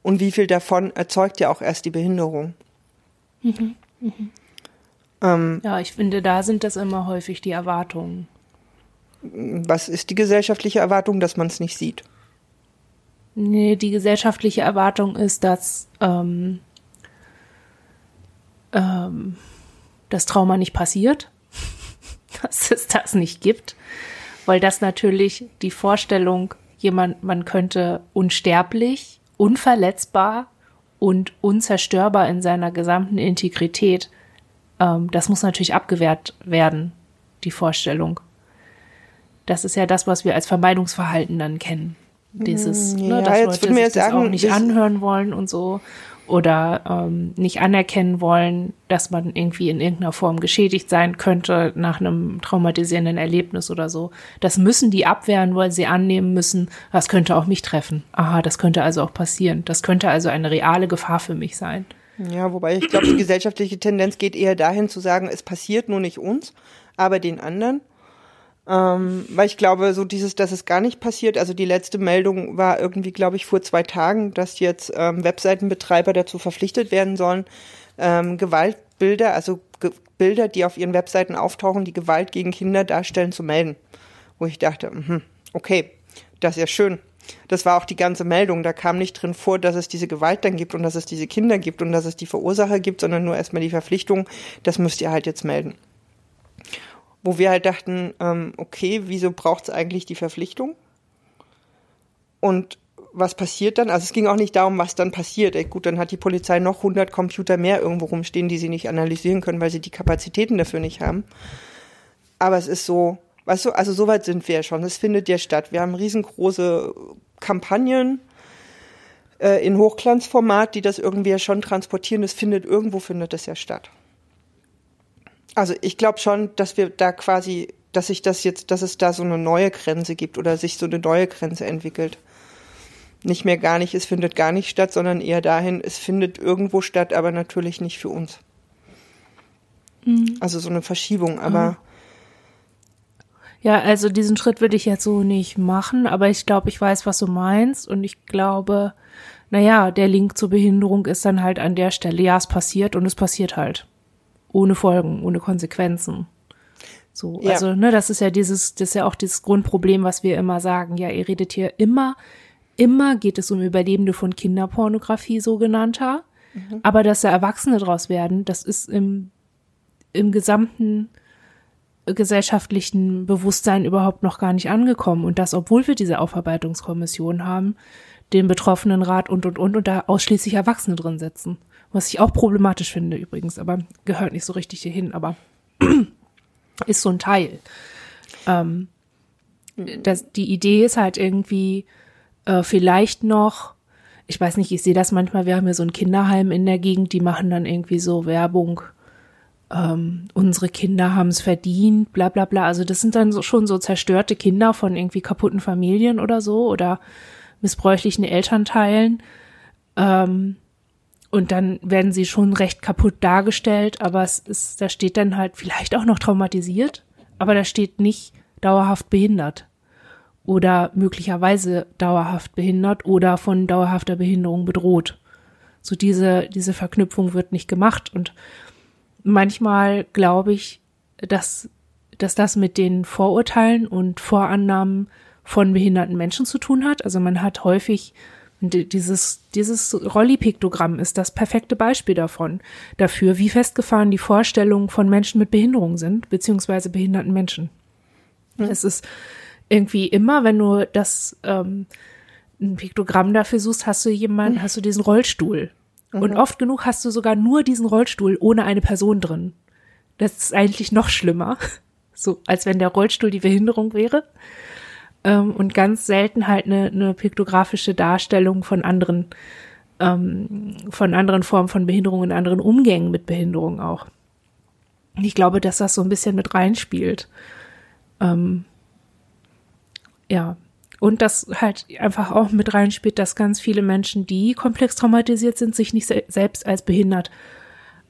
[SPEAKER 2] und wie viel davon erzeugt ja auch erst die Behinderung.
[SPEAKER 1] Mhm. Mhm. Ähm, ja, ich finde, da sind das immer häufig die Erwartungen.
[SPEAKER 2] Was ist die gesellschaftliche Erwartung, dass man es nicht sieht?
[SPEAKER 1] Nee, die gesellschaftliche Erwartung ist, dass ähm, ähm, das Trauma nicht passiert, dass es das nicht gibt, weil das natürlich die Vorstellung, jemand, man könnte unsterblich, unverletzbar und unzerstörbar in seiner gesamten Integrität, ähm, das muss natürlich abgewehrt werden, die Vorstellung. Das ist ja das, was wir als Vermeidungsverhalten dann kennen. Dieses,
[SPEAKER 2] hm, ne, ja, ne, dass jetzt Leute sich das sagen,
[SPEAKER 1] auch nicht anhören wollen und so oder ähm, nicht anerkennen wollen, dass man irgendwie in irgendeiner Form geschädigt sein könnte nach einem traumatisierenden Erlebnis oder so. Das müssen die abwehren, weil sie annehmen müssen, das könnte auch mich treffen. Aha, das könnte also auch passieren. Das könnte also eine reale Gefahr für mich sein.
[SPEAKER 2] Ja, wobei ich glaube, die gesellschaftliche Tendenz geht eher dahin zu sagen, es passiert nur nicht uns, aber den anderen. Ähm, weil ich glaube, so dieses, dass es gar nicht passiert, also die letzte Meldung war irgendwie, glaube ich, vor zwei Tagen, dass jetzt ähm, Webseitenbetreiber dazu verpflichtet werden sollen, ähm, Gewaltbilder, also Ge Bilder, die auf ihren Webseiten auftauchen, die Gewalt gegen Kinder darstellen, zu melden. Wo ich dachte, mh, okay, das ist ja schön. Das war auch die ganze Meldung. Da kam nicht drin vor, dass es diese Gewalt dann gibt und dass es diese Kinder gibt und dass es die Verursacher gibt, sondern nur erstmal die Verpflichtung, das müsst ihr halt jetzt melden wo wir halt dachten, ähm, okay, wieso braucht es eigentlich die Verpflichtung? Und was passiert dann? Also es ging auch nicht darum, was dann passiert. Ey, gut, dann hat die Polizei noch 100 Computer mehr irgendwo rumstehen, die sie nicht analysieren können, weil sie die Kapazitäten dafür nicht haben. Aber es ist so, weißt du, also soweit sind wir ja schon. Es findet ja statt. Wir haben riesengroße Kampagnen äh, in Hochglanzformat, die das irgendwie ja schon transportieren. Es findet irgendwo findet es ja statt. Also ich glaube schon, dass wir da quasi, dass sich das jetzt, dass es da so eine neue Grenze gibt oder sich so eine neue Grenze entwickelt. Nicht mehr gar nicht, es findet gar nicht statt, sondern eher dahin, es findet irgendwo statt, aber natürlich nicht für uns. Mhm. Also so eine Verschiebung, aber.
[SPEAKER 1] Ja, also diesen Schritt würde ich jetzt so nicht machen, aber ich glaube, ich weiß, was du meinst und ich glaube, naja, der Link zur Behinderung ist dann halt an der Stelle, ja, es passiert und es passiert halt ohne Folgen, ohne Konsequenzen. So, ja. also, ne, das ist ja dieses, das ist ja auch dieses Grundproblem, was wir immer sagen. Ja, ihr redet hier immer, immer geht es um Überlebende von Kinderpornografie, sogenannter. Mhm. Aber dass da Erwachsene draus werden, das ist im, im gesamten gesellschaftlichen Bewusstsein überhaupt noch gar nicht angekommen. Und das, obwohl wir diese Aufarbeitungskommission haben, den Betroffenen Rat und, und, und, und da ausschließlich Erwachsene drin sitzen. Was ich auch problematisch finde übrigens, aber gehört nicht so richtig hierhin, aber ist so ein Teil. Ähm, das, die Idee ist halt irgendwie äh, vielleicht noch, ich weiß nicht, ich sehe das manchmal, wir haben ja so ein Kinderheim in der Gegend, die machen dann irgendwie so Werbung, ähm, unsere Kinder haben es verdient, bla bla bla. Also das sind dann so, schon so zerstörte Kinder von irgendwie kaputten Familien oder so oder missbräuchlichen Elternteilen. Ähm, und dann werden sie schon recht kaputt dargestellt, aber es ist, da steht dann halt vielleicht auch noch traumatisiert, aber da steht nicht dauerhaft behindert oder möglicherweise dauerhaft behindert oder von dauerhafter Behinderung bedroht. So diese, diese Verknüpfung wird nicht gemacht und manchmal glaube ich, dass, dass das mit den Vorurteilen und Vorannahmen von behinderten Menschen zu tun hat. Also man hat häufig dieses, dieses Rolli-Piktogramm ist das perfekte Beispiel davon, dafür, wie festgefahren die Vorstellungen von Menschen mit Behinderung sind, beziehungsweise behinderten Menschen. Mhm. Es ist irgendwie immer, wenn du das ähm, ein Piktogramm dafür suchst, hast du jemanden, mhm. hast du diesen Rollstuhl. Mhm. Und oft genug hast du sogar nur diesen Rollstuhl ohne eine Person drin. Das ist eigentlich noch schlimmer. So, als wenn der Rollstuhl die Behinderung wäre. Ähm, und ganz selten halt eine, eine piktografische Darstellung von anderen, ähm, von anderen Formen von Behinderung und anderen Umgängen mit Behinderung auch. Ich glaube, dass das so ein bisschen mit reinspielt. Ähm, ja. Und das halt einfach auch mit reinspielt, dass ganz viele Menschen, die komplex traumatisiert sind, sich nicht se selbst als behindert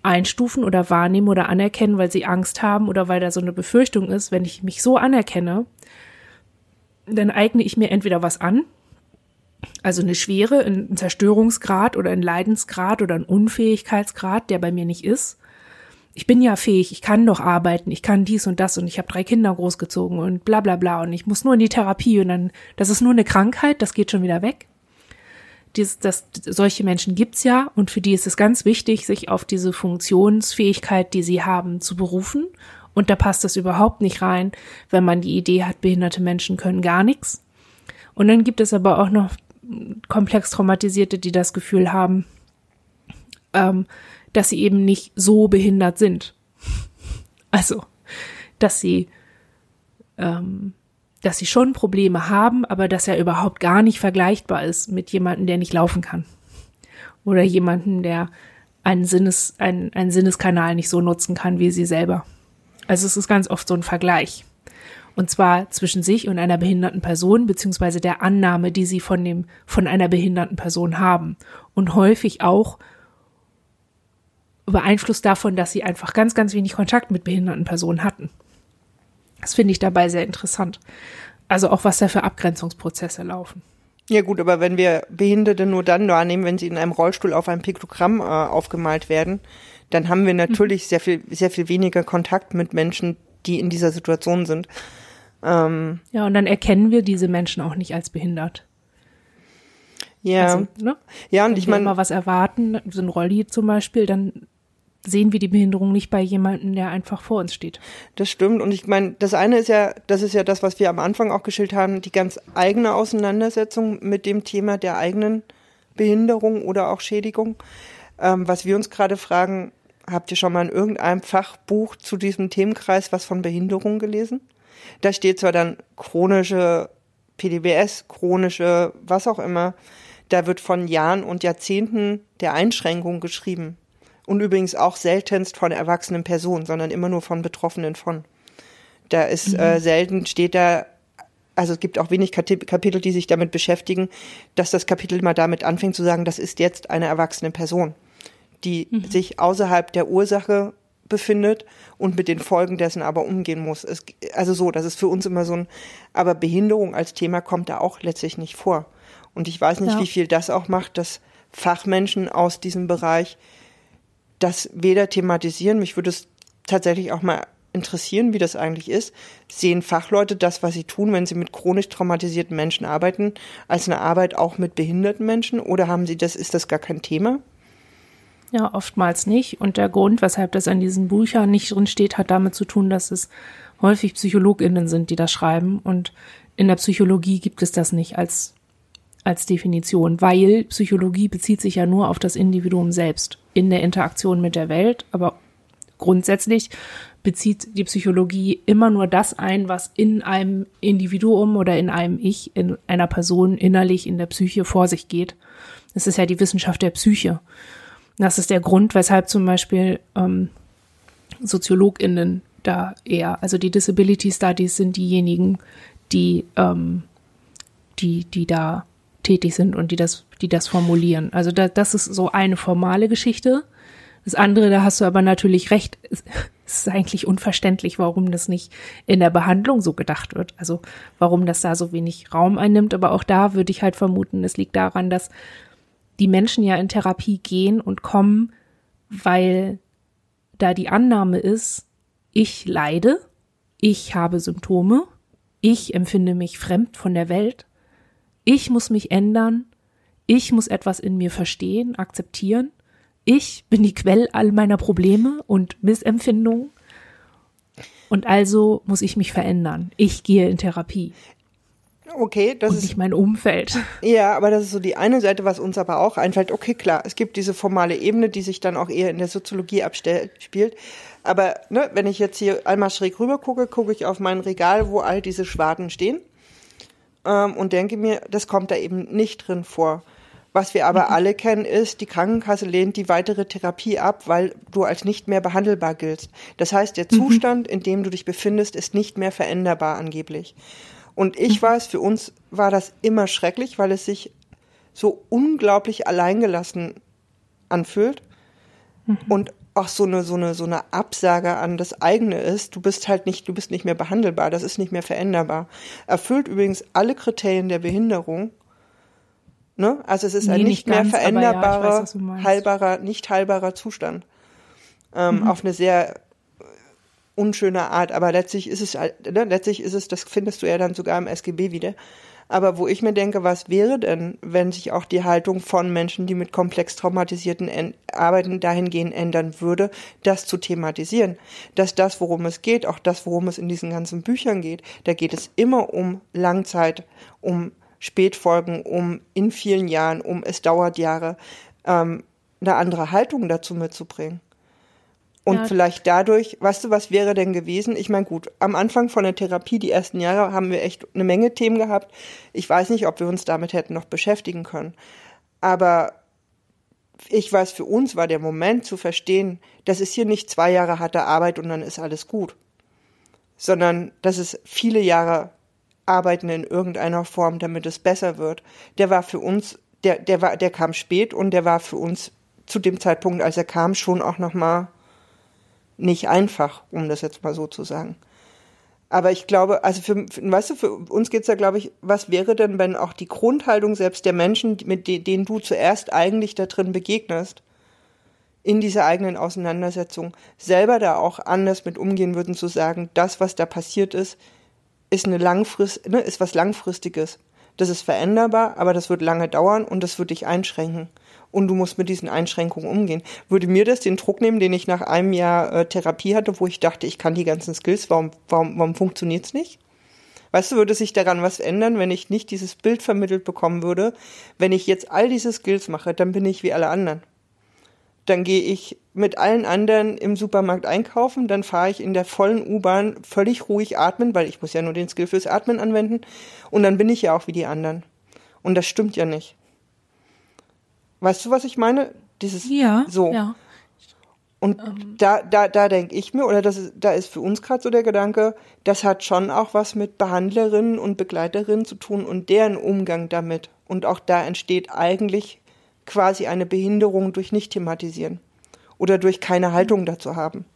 [SPEAKER 1] einstufen oder wahrnehmen oder anerkennen, weil sie Angst haben oder weil da so eine Befürchtung ist, wenn ich mich so anerkenne, dann eigne ich mir entweder was an, also eine Schwere, ein Zerstörungsgrad oder ein Leidensgrad oder ein Unfähigkeitsgrad, der bei mir nicht ist, ich bin ja fähig, ich kann doch arbeiten, ich kann dies und das und ich habe drei Kinder großgezogen und bla bla bla und ich muss nur in die Therapie und dann, das ist nur eine Krankheit, das geht schon wieder weg. Dies, das, solche Menschen gibt's ja und für die ist es ganz wichtig, sich auf diese Funktionsfähigkeit, die sie haben, zu berufen. Und da passt es überhaupt nicht rein, wenn man die Idee hat, behinderte Menschen können gar nichts. Und dann gibt es aber auch noch komplex Traumatisierte, die das Gefühl haben, ähm, dass sie eben nicht so behindert sind. Also, dass sie, ähm, dass sie schon Probleme haben, aber dass er überhaupt gar nicht vergleichbar ist mit jemandem, der nicht laufen kann. Oder jemanden, der einen, Sinnes, einen, einen Sinneskanal nicht so nutzen kann wie sie selber. Also es ist ganz oft so ein Vergleich. Und zwar zwischen sich und einer behinderten Person, beziehungsweise der Annahme, die sie von dem, von einer behinderten Person haben. Und häufig auch beeinflusst davon, dass sie einfach ganz, ganz wenig Kontakt mit behinderten Personen hatten. Das finde ich dabei sehr interessant. Also auch, was da für Abgrenzungsprozesse laufen.
[SPEAKER 2] Ja gut, aber wenn wir Behinderte nur dann wahrnehmen, wenn sie in einem Rollstuhl auf einem Piktogramm äh, aufgemalt werden, dann haben wir natürlich mhm. sehr viel, sehr viel weniger Kontakt mit Menschen, die in dieser Situation sind.
[SPEAKER 1] Ähm, ja, und dann erkennen wir diese Menschen auch nicht als behindert. Ja. Also, ne? Ja, und wenn ich meine. Wenn wir mal was erwarten, so ein Rolli zum Beispiel, dann sehen wir die Behinderung nicht bei jemandem, der einfach vor uns steht.
[SPEAKER 2] Das stimmt. Und ich meine, das eine ist ja, das ist ja das, was wir am Anfang auch geschildert haben, die ganz eigene Auseinandersetzung mit dem Thema der eigenen Behinderung oder auch Schädigung. Ähm, was wir uns gerade fragen, habt ihr schon mal in irgendeinem Fachbuch zu diesem Themenkreis was von Behinderung gelesen? Da steht zwar dann chronische PDBS, chronische, was auch immer. Da wird von Jahren und Jahrzehnten der Einschränkung geschrieben. Und übrigens auch seltenst von erwachsenen Personen, sondern immer nur von Betroffenen von. Da ist mhm. äh, selten steht da, also es gibt auch wenig Kapitel, die sich damit beschäftigen, dass das Kapitel mal damit anfängt zu sagen, das ist jetzt eine erwachsene Person, die mhm. sich außerhalb der Ursache befindet und mit den Folgen dessen aber umgehen muss. Es, also so, das ist für uns immer so ein, aber Behinderung als Thema kommt da auch letztlich nicht vor. Und ich weiß nicht, ja. wie viel das auch macht, dass Fachmenschen aus diesem Bereich das weder thematisieren, mich würde es tatsächlich auch mal interessieren, wie das eigentlich ist. Sehen Fachleute das, was sie tun, wenn sie mit chronisch traumatisierten Menschen arbeiten, als eine Arbeit auch mit behinderten Menschen oder haben sie das, ist das gar kein Thema?
[SPEAKER 1] Ja, oftmals nicht. Und der Grund, weshalb das an diesen Büchern nicht drin steht, hat damit zu tun, dass es häufig PsychologInnen sind, die das schreiben. Und in der Psychologie gibt es das nicht als als Definition, weil Psychologie bezieht sich ja nur auf das Individuum selbst in der Interaktion mit der Welt, aber grundsätzlich bezieht die Psychologie immer nur das ein, was in einem Individuum oder in einem Ich, in einer Person innerlich in der Psyche vor sich geht. Das ist ja die Wissenschaft der Psyche. Das ist der Grund, weshalb zum Beispiel ähm, SoziologInnen da eher, also die Disability Studies sind diejenigen, die, ähm, die, die da tätig sind und die das, die das formulieren. Also da, das ist so eine formale Geschichte. Das andere, da hast du aber natürlich recht, es ist eigentlich unverständlich, warum das nicht in der Behandlung so gedacht wird. Also warum das da so wenig Raum einnimmt. Aber auch da würde ich halt vermuten, es liegt daran, dass die Menschen ja in Therapie gehen und kommen, weil da die Annahme ist, ich leide, ich habe Symptome, ich empfinde mich fremd von der Welt, ich muss mich ändern, ich muss etwas in mir verstehen, akzeptieren, ich bin die Quelle all meiner Probleme und Missempfindungen und also muss ich mich verändern. Ich gehe in Therapie.
[SPEAKER 2] Okay, das
[SPEAKER 1] und
[SPEAKER 2] ist
[SPEAKER 1] nicht mein Umfeld.
[SPEAKER 2] Ja, aber das ist so die eine Seite, was uns aber auch einfällt. Okay, klar, es gibt diese formale Ebene, die sich dann auch eher in der Soziologie abspielt. Aber ne, wenn ich jetzt hier einmal schräg rüber gucke, gucke ich auf mein Regal, wo all diese Schwaden stehen ähm, und denke mir, das kommt da eben nicht drin vor. Was wir aber mhm. alle kennen, ist, die Krankenkasse lehnt die weitere Therapie ab, weil du als nicht mehr behandelbar giltst. Das heißt, der mhm. Zustand, in dem du dich befindest, ist nicht mehr veränderbar angeblich. Und ich mhm. weiß, für uns war das immer schrecklich, weil es sich so unglaublich alleingelassen anfühlt. Mhm. Und auch so eine, so eine, so eine Absage an das eigene ist, du bist halt nicht, du bist nicht mehr behandelbar, das ist nicht mehr veränderbar. Erfüllt übrigens alle Kriterien der Behinderung. Ne? Also es ist nee, ein nicht, nicht mehr ganz, veränderbarer, ja, weiß, heilbarer, nicht heilbarer Zustand. Ähm, mhm. Auf eine sehr unschöne Art, aber letztlich ist es, ne, letztlich ist es, das findest du ja dann sogar im SGB wieder, aber wo ich mir denke, was wäre denn, wenn sich auch die Haltung von Menschen, die mit komplex traumatisierten Arbeiten dahingehend ändern würde, das zu thematisieren. Dass das, worum es geht, auch das, worum es in diesen ganzen Büchern geht, da geht es immer um Langzeit, um Spätfolgen, um in vielen Jahren, um es dauert Jahre, ähm, eine andere Haltung dazu mitzubringen. Und ja. vielleicht dadurch, weißt du, was wäre denn gewesen? Ich meine, gut, am Anfang von der Therapie, die ersten Jahre, haben wir echt eine Menge Themen gehabt. Ich weiß nicht, ob wir uns damit hätten noch beschäftigen können. Aber ich weiß, für uns war der Moment zu verstehen, das ist hier nicht zwei Jahre harte Arbeit und dann ist alles gut. Sondern das ist viele Jahre Arbeiten in irgendeiner Form, damit es besser wird. Der war für uns, der, der war, der kam spät und der war für uns zu dem Zeitpunkt, als er kam, schon auch nochmal nicht einfach, um das jetzt mal so zu sagen. Aber ich glaube, also für, weißt du, für uns geht's ja, glaube ich, was wäre denn, wenn auch die Grundhaltung selbst der Menschen, mit denen du zuerst eigentlich da drin begegnest, in dieser eigenen Auseinandersetzung, selber da auch anders mit umgehen würden, zu sagen, das, was da passiert ist, ist eine langfrist, ne, ist was langfristiges. Das ist veränderbar, aber das wird lange dauern und das wird dich einschränken und du musst mit diesen Einschränkungen umgehen. Würde mir das den Druck nehmen, den ich nach einem Jahr äh, Therapie hatte, wo ich dachte, ich kann die ganzen Skills, warum, warum, warum funktioniert's nicht? Weißt du, würde sich daran was ändern, wenn ich nicht dieses Bild vermittelt bekommen würde? Wenn ich jetzt all diese Skills mache, dann bin ich wie alle anderen. Dann gehe ich mit allen anderen im Supermarkt einkaufen, dann fahre ich in der vollen U-Bahn völlig ruhig atmen, weil ich muss ja nur den Skill fürs Atmen anwenden und dann bin ich ja auch wie die anderen. Und das stimmt ja nicht. Weißt du, was ich meine? Dieses
[SPEAKER 1] ja,
[SPEAKER 2] so.
[SPEAKER 1] Ja.
[SPEAKER 2] Und ähm. da, da, da denke ich mir, oder das ist, da ist für uns gerade so der Gedanke, das hat schon auch was mit Behandlerinnen und Begleiterinnen zu tun und deren Umgang damit. Und auch da entsteht eigentlich quasi eine Behinderung durch Nicht-Thematisieren oder durch keine Haltung dazu haben.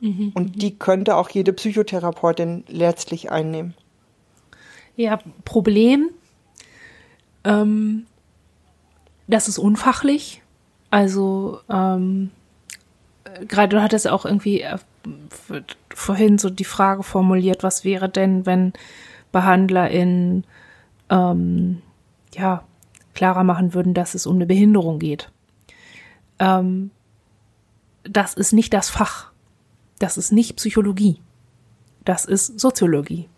[SPEAKER 2] Mhm, und mhm. die könnte auch jede Psychotherapeutin letztlich einnehmen.
[SPEAKER 1] Ja, Problem ähm, das ist unfachlich. Also ähm, gerade du hattest auch irgendwie äh, vorhin so die Frage formuliert, was wäre denn, wenn BehandlerInnen ähm, ja klarer machen würden, dass es um eine Behinderung geht. Ähm, das ist nicht das Fach. Das ist nicht Psychologie. Das ist Soziologie.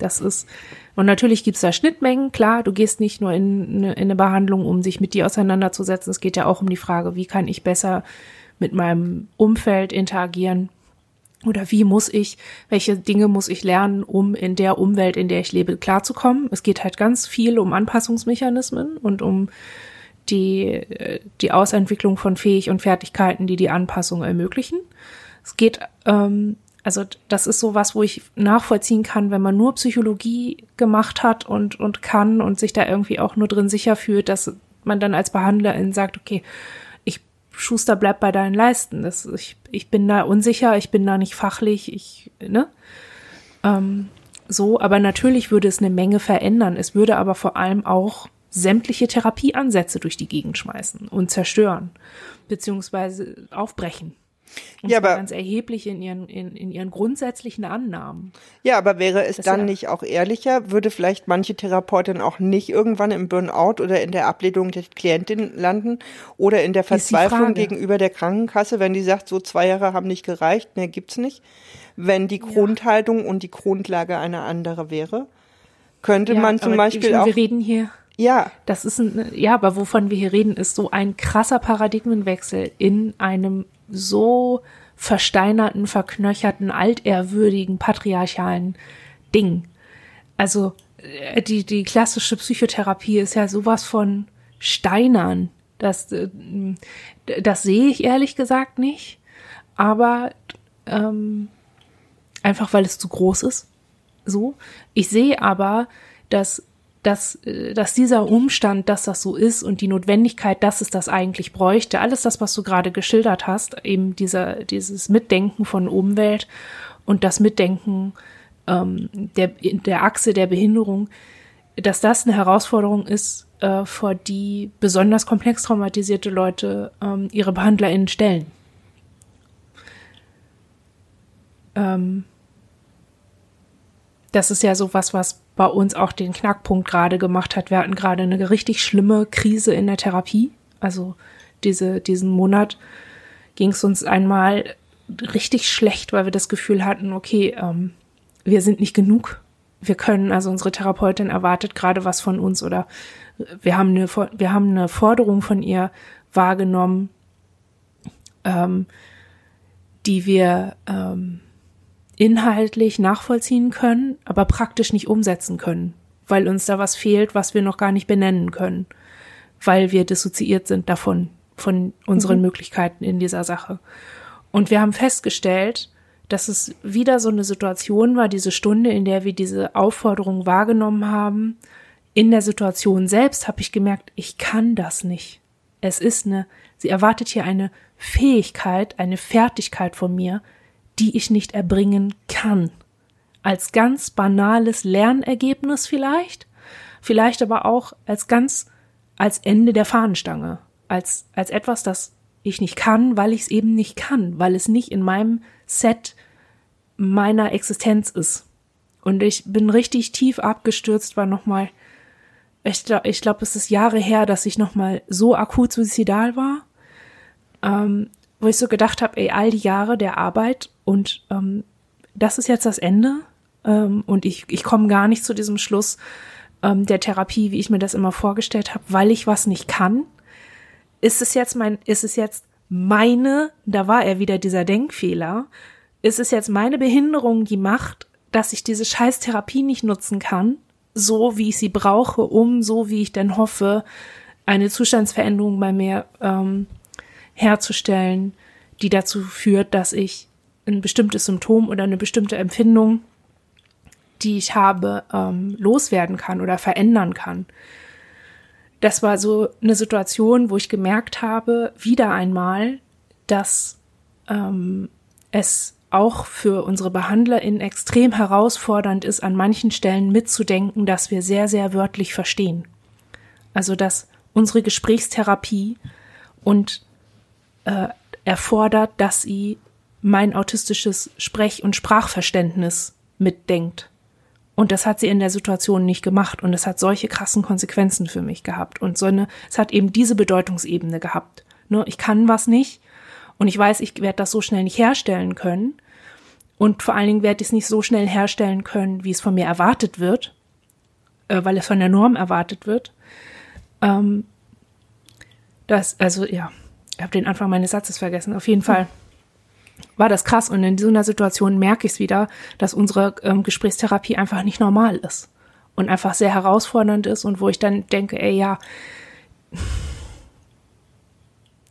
[SPEAKER 1] Das ist, und natürlich gibt's da Schnittmengen, klar, du gehst nicht nur in eine, in eine Behandlung, um sich mit dir auseinanderzusetzen. Es geht ja auch um die Frage, wie kann ich besser mit meinem Umfeld interagieren? Oder wie muss ich, welche Dinge muss ich lernen, um in der Umwelt, in der ich lebe, klarzukommen? Es geht halt ganz viel um Anpassungsmechanismen und um die, die Ausentwicklung von Fähig und Fertigkeiten, die die Anpassung ermöglichen. Es geht ähm, also das ist so was, wo ich nachvollziehen kann, wenn man nur Psychologie gemacht hat und, und kann und sich da irgendwie auch nur drin sicher fühlt, dass man dann als Behandlerin sagt, okay, ich Schuster, bleib bei deinen Leisten. Das, ich, ich bin da unsicher, ich bin da nicht fachlich, ich, ne? Ähm, so, aber natürlich würde es eine Menge verändern. Es würde aber vor allem auch sämtliche Therapieansätze durch die Gegend schmeißen und zerstören, beziehungsweise aufbrechen. Und
[SPEAKER 2] ja, aber
[SPEAKER 1] ganz erheblich in ihren, in, in ihren grundsätzlichen Annahmen.
[SPEAKER 2] Ja, aber wäre es
[SPEAKER 1] Das
[SPEAKER 2] dann
[SPEAKER 1] ja-
[SPEAKER 2] nicht auch ehrlicher, würde vielleicht manche Therapeutin auch nicht irgendwann im Burnout oder in der Ablehnung der Klientin landen oder in der Verzweiflung gegenüber der Krankenkasse, wenn die sagt, so zwei Jahre haben nicht gereicht, mehr gibt's nicht. Wenn die Grundhaltung und die Grundlage eine andere wäre, könnte man zum Beispiel auch,
[SPEAKER 1] Wir reden hier,
[SPEAKER 2] ja,
[SPEAKER 1] das ist ein, ja, aber wovon wir hier reden, ist so ein krasser Paradigmenwechsel in einem so versteinerten, verknöcherten, altehrwürdigen, patriarchalen Ding. Also äh, die, die klassische Psychotherapie ist ja sowas von Steinern. Das, äh, das sehe ich ehrlich gesagt nicht. Aber ähm, einfach weil es zu groß ist. So. Ich sehe aber, dass, dass, äh, dass dieser Umstand, dass das so ist und die Notwendigkeit, dass es das eigentlich bräuchte, alles das, was du gerade geschildert hast, eben dieser, dieses Mitdenken von Umwelt und das Mitdenken ähm, der, der Achse der Behinderung, dass das eine Herausforderung ist, äh, vor die besonders komplex traumatisierte Leute ähm, ihre BehandlerInnen stellen. Ähm, das ist ja so was, was bei uns auch den Knackpunkt gerade gemacht hat. Wir hatten gerade eine richtig schlimme Krise in der Therapie. Also diese, diesen Monat ging es uns einmal richtig schlecht, weil wir das Gefühl hatten, okay, ähm, wir sind nicht genug. Wir können, also unsere Therapeutin erwartet gerade was von uns oder wir haben eine, wir haben eine Forderung von ihr wahrgenommen, ähm, die wir ähm, inhaltlich nachvollziehen können, aber praktisch nicht umsetzen können, weil uns da was fehlt, was wir noch gar nicht benennen können, weil wir dissoziiert sind davon, von unseren Möglichkeiten in dieser Sache. Und wir haben festgestellt, dass es wieder so eine Situation war, diese Stunde, in der wir diese Aufforderung wahrgenommen haben. In der Situation selbst habe ich gemerkt, ich kann das nicht. Es ist eine, sie erwartet hier eine Fähigkeit, eine Fertigkeit von mir, die ich nicht erbringen kann. Als ganz banales Lernergebnis vielleicht, vielleicht aber auch als ganz, als Ende der Fahnenstange, als, als etwas, das ich nicht kann, weil ich es eben nicht kann, weil es nicht in meinem Set meiner Existenz ist. Und ich bin richtig tief abgestürzt, war nochmal, ich glaube, ich glaub, es ist Jahre her, dass ich nochmal so akut suizidal war, ähm, wo ich so gedacht habe, ey, all die Jahre der Arbeit und ähm, das ist jetzt das Ende ähm, und ich, ich komme gar nicht zu diesem Schluss ähm, der Therapie, wie ich mir das immer vorgestellt habe, weil ich was nicht kann. Ist es jetzt mein, ist es jetzt meine, da war er wieder dieser Denkfehler, ist es jetzt meine Behinderung, die macht, dass ich diese scheiß Therapie nicht nutzen kann, so wie ich sie brauche, um, so wie ich denn hoffe, eine Zustandsveränderung bei mir ähm, herzustellen, die dazu führt, dass ich ein bestimmtes Symptom oder eine bestimmte Empfindung, die ich habe, ähm, loswerden kann oder verändern kann. Das war so eine Situation, wo ich gemerkt habe, wieder einmal, dass ähm, es auch für unsere BehandlerInnen extrem herausfordernd ist, an manchen Stellen mitzudenken, dass wir sehr, sehr wörtlich verstehen. Also, dass unsere Gesprächstherapie und äh, erfordert, dass sie mein autistisches Sprech- und Sprachverständnis mitdenkt. Und das hat sie in der Situation nicht gemacht. Und es hat solche krassen Konsequenzen für mich gehabt. Und so eine, es hat eben diese Bedeutungsebene gehabt. Ne, ich kann was nicht. Und ich weiß, ich werde das so schnell nicht herstellen können. Und vor allen Dingen werde ich es nicht so schnell herstellen können, wie es von mir erwartet wird, äh, weil es von der Norm erwartet wird. Ähm, das, also ja, ich habe den Anfang meines Satzes vergessen. Auf jeden Fall war das krass. Und in so einer Situation merke ich es wieder, dass unsere ähm, Gesprächstherapie einfach nicht normal ist und einfach sehr herausfordernd ist und wo ich dann denke, ey, ja,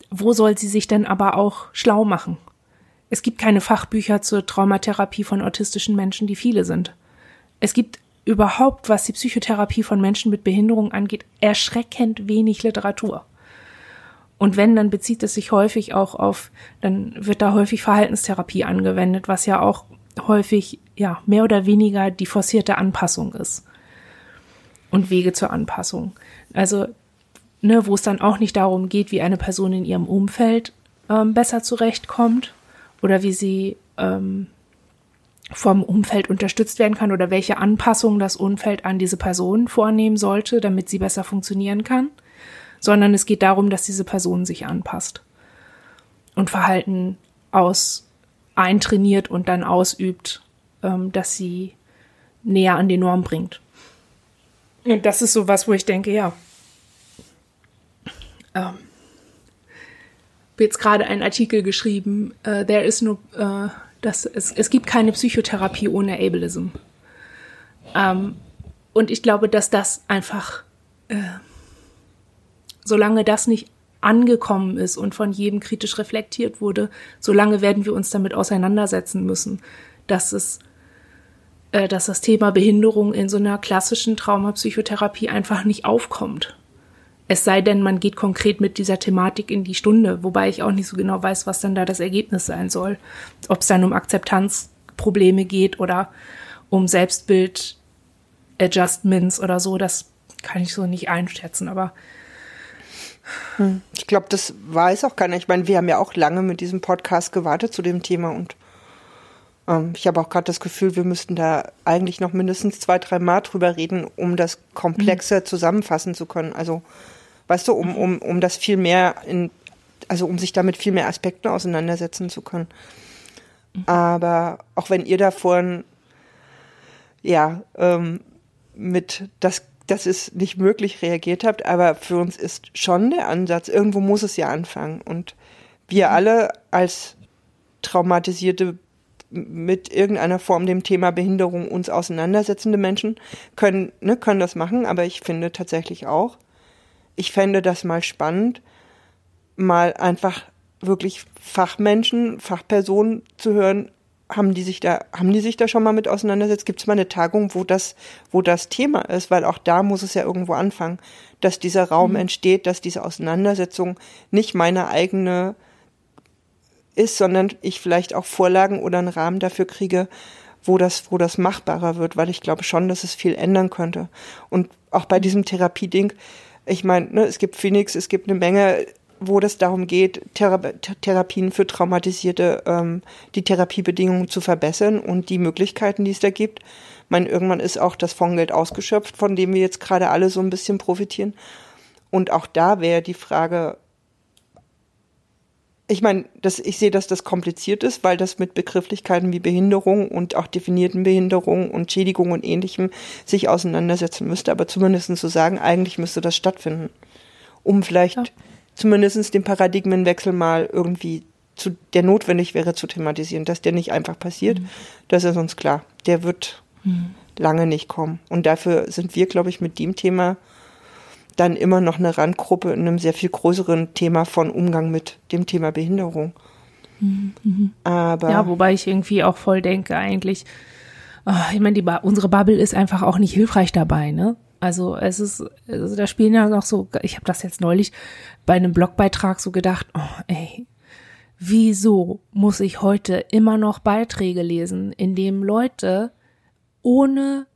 [SPEAKER 1] wo soll sie sich denn aber auch schlau machen? Es gibt keine Fachbücher zur Traumatherapie von autistischen Menschen, die viele sind. Es gibt überhaupt, was die Psychotherapie von Menschen mit Behinderung angeht, erschreckend wenig Literatur. Und wenn, dann bezieht es sich häufig auch auf, dann wird da häufig Verhaltenstherapie angewendet, was ja auch häufig, ja, mehr oder weniger die forcierte Anpassung ist. Und Wege zur Anpassung. Also, ne, wo es dann auch nicht darum geht, wie eine Person in ihrem Umfeld ähm, besser zurechtkommt oder wie sie ähm, vom Umfeld unterstützt werden kann oder welche Anpassungen das Umfeld an diese Person vornehmen sollte, damit sie besser funktionieren kann, sondern es geht darum, dass diese Person sich anpasst und Verhalten aus eintrainiert und dann ausübt, ähm, dass sie näher an die Norm bringt. Und das ist so was, wo ich denke, ja. Ähm, jetzt gerade einen Artikel geschrieben, uh, there is no, uh, das, es, es gibt keine Psychotherapie ohne Ableism. Ähm, und ich glaube, dass das einfach äh, solange das nicht angekommen ist und von jedem kritisch reflektiert wurde, solange werden wir uns damit auseinandersetzen müssen, dass es äh, dass das Thema Behinderung in so einer klassischen Traumapsychotherapie einfach nicht aufkommt. Es sei denn, man geht konkret mit dieser Thematik in die Stunde, wobei ich auch nicht so genau weiß, was dann da das Ergebnis sein soll. Ob es dann um Akzeptanzprobleme geht oder um Selbstbild-Adjustments oder so, das kann ich so nicht einschätzen, aber.
[SPEAKER 2] Ich glaube, das weiß auch keiner. Ich meine, wir haben ja auch lange mit diesem Podcast gewartet zu dem Thema und ähm, ich habe auch gerade das Gefühl, wir müssten da eigentlich noch mindestens zwei, drei Mal drüber reden, um das Komplexe mhm. zusammenfassen zu können. Also, weißt du, um, um, um das viel mehr in, also um sich damit viel mehr Aspekten auseinandersetzen zu können. Mhm. Aber auch wenn ihr da vorhin ja ähm, mit das das ist nicht möglich reagiert habt, aber für uns ist schon der Ansatz, irgendwo muss es ja anfangen. Und wir mhm. alle als traumatisierte mit irgendeiner Form dem Thema Behinderung uns auseinandersetzende Menschen können, ne, können das machen, aber ich finde tatsächlich auch, ich fände das mal spannend, mal einfach wirklich Fachmenschen, Fachpersonen zu hören, haben die sich da, haben die sich da schon mal mit auseinandersetzt? Gibt es mal eine Tagung, wo das, wo das Thema ist? Weil auch da muss es ja irgendwo anfangen, dass dieser Raum mhm. entsteht, dass diese Auseinandersetzung nicht meine eigene ist, sondern ich vielleicht auch Vorlagen oder einen Rahmen dafür kriege, wo das, wo das machbarer wird, weil ich glaube schon, dass es viel ändern könnte. Und auch bei diesem Therapieding, ich meine, ne, es gibt Phoenix, es gibt eine Menge wo das darum geht, Thera Therapien für Traumatisierte, ähm, die Therapiebedingungen zu verbessern und die Möglichkeiten, die es da gibt. Ich meine, irgendwann ist auch das Fondsgeld ausgeschöpft, von dem wir jetzt gerade alle so ein bisschen profitieren. Und auch da wäre die Frage, ich meine, das, ich sehe, dass das kompliziert ist, weil das mit Begrifflichkeiten wie Behinderung und auch definierten Behinderungen und Schädigung und ähnlichem sich auseinandersetzen müsste, aber zumindest zu sagen, eigentlich müsste das stattfinden, um vielleicht ja zumindest den Paradigmenwechsel mal irgendwie zu, der notwendig wäre zu thematisieren, dass der nicht einfach passiert, mhm. das ist uns klar. Der wird mhm. lange nicht kommen. Und dafür sind wir, glaube ich, mit dem Thema dann immer noch eine Randgruppe in einem sehr viel größeren Thema von Umgang mit dem Thema Behinderung.
[SPEAKER 1] Mhm. mhm. Aber ja, wobei ich irgendwie auch voll denke, eigentlich, oh, ich meine, ba unsere Bubble ist einfach auch nicht hilfreich dabei, ne? Also es ist, also da spielen ja noch so, ich habe das jetzt neulich bei einem Blogbeitrag so gedacht, oh ey, wieso muss ich heute immer noch Beiträge lesen, in dem Leute ohne,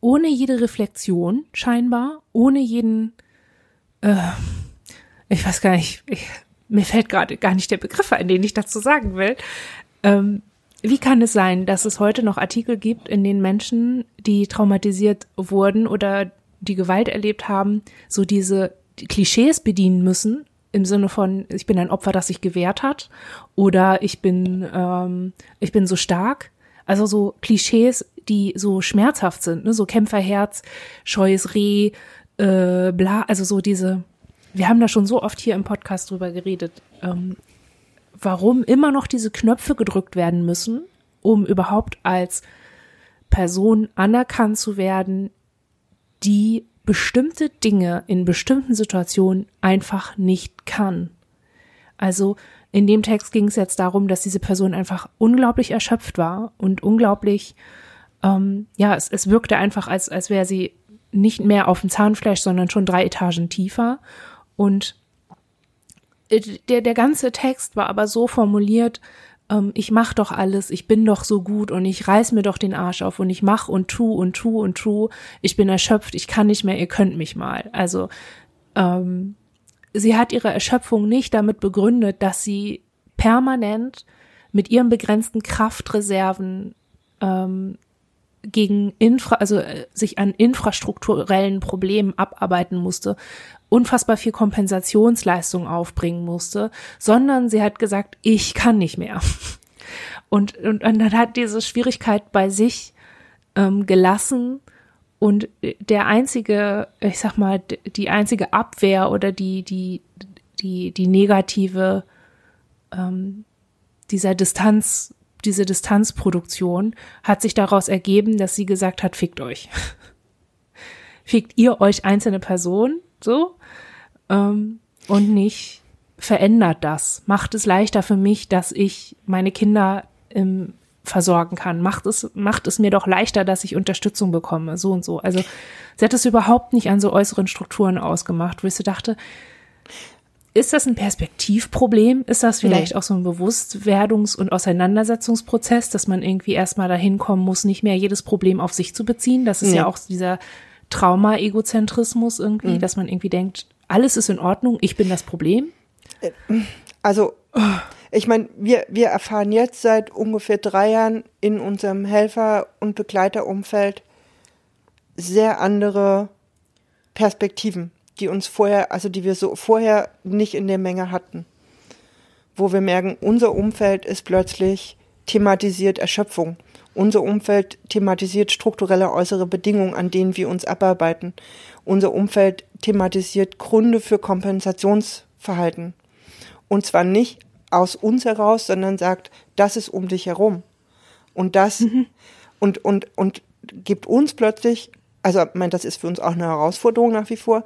[SPEAKER 1] ohne jede Reflexion scheinbar, ohne jeden, äh, ich weiß gar nicht, ich, mir fällt gerade gar nicht der Begriff ein, den ich dazu sagen will, ähm, wie kann es sein, dass es heute noch Artikel gibt, in denen Menschen, die traumatisiert wurden oder die Gewalt erlebt haben, so diese Klischees bedienen müssen, im Sinne von, ich bin ein Opfer, das sich gewehrt hat, oder ich bin, ähm, ich bin so stark. Also so Klischees, die so schmerzhaft sind, ne? so Kämpferherz, scheues Reh, äh, bla, also so diese, wir haben da schon so oft hier im Podcast drüber geredet, ähm, warum immer noch diese Knöpfe gedrückt werden müssen, um überhaupt als Person anerkannt zu werden, die bestimmte Dinge in bestimmten Situationen einfach nicht kann. Also in dem Text ging es jetzt darum, dass diese Person einfach unglaublich erschöpft war und unglaublich, ähm, ja, es, es wirkte einfach, als, als wäre sie nicht mehr auf dem Zahnfleisch, sondern schon drei Etagen tiefer. Und der, der ganze Text war aber so formuliert, ähm, ich mach doch alles, ich bin doch so gut und ich reiß mir doch den Arsch auf und ich mach und tu und tu und tu. Ich bin erschöpft, ich kann nicht mehr, ihr könnt mich mal. Also ähm, sie hat ihre Erschöpfung nicht damit begründet, dass sie permanent mit ihren begrenzten Kraftreserven ähm, gegen Infra, also äh, sich an infrastrukturellen Problemen abarbeiten musste, unfassbar viel Kompensationsleistung aufbringen musste, sondern sie hat gesagt, ich kann nicht mehr. Und, und, und dann hat diese Schwierigkeit bei sich ähm, gelassen und der einzige, ich sag mal, die einzige Abwehr oder die, die, die, die negative ähm, dieser Distanz, diese Distanzproduktion hat sich daraus ergeben, dass sie gesagt hat, fickt euch. fickt ihr euch einzelne Personen, so, ähm, und nicht verändert das. Macht es leichter für mich, dass ich meine Kinder ähm, versorgen kann. Macht es, macht es mir doch leichter, dass ich Unterstützung bekomme, so und so. Also sie hat es überhaupt nicht an so äußeren Strukturen ausgemacht, wo ich so dachte, ist das ein Perspektivproblem? Ist das vielleicht nee. auch so ein Bewusstwerdungs- und Auseinandersetzungsprozess, dass man irgendwie erstmal dahin kommen muss, nicht mehr jedes Problem auf sich zu beziehen? Das ist nee. ja auch dieser Trauma-Egozentrismus irgendwie, mhm. dass man irgendwie denkt, alles ist in Ordnung, ich bin das Problem.
[SPEAKER 2] Also, ich meine, wir, wir erfahren jetzt seit ungefähr drei Jahren in unserem Helfer- und Begleiterumfeld sehr andere Perspektiven die uns vorher, also die wir so vorher nicht in der Menge hatten. Wo wir merken, unser Umfeld ist plötzlich thematisiert Erschöpfung. Unser Umfeld thematisiert strukturelle äußere Bedingungen, an denen wir uns abarbeiten. Unser Umfeld thematisiert Gründe für Kompensationsverhalten. Und zwar nicht aus uns heraus, sondern sagt, das ist um dich herum. Und das, mhm. und, und, und gibt uns plötzlich, also, ich meine, das ist für uns auch eine Herausforderung nach wie vor,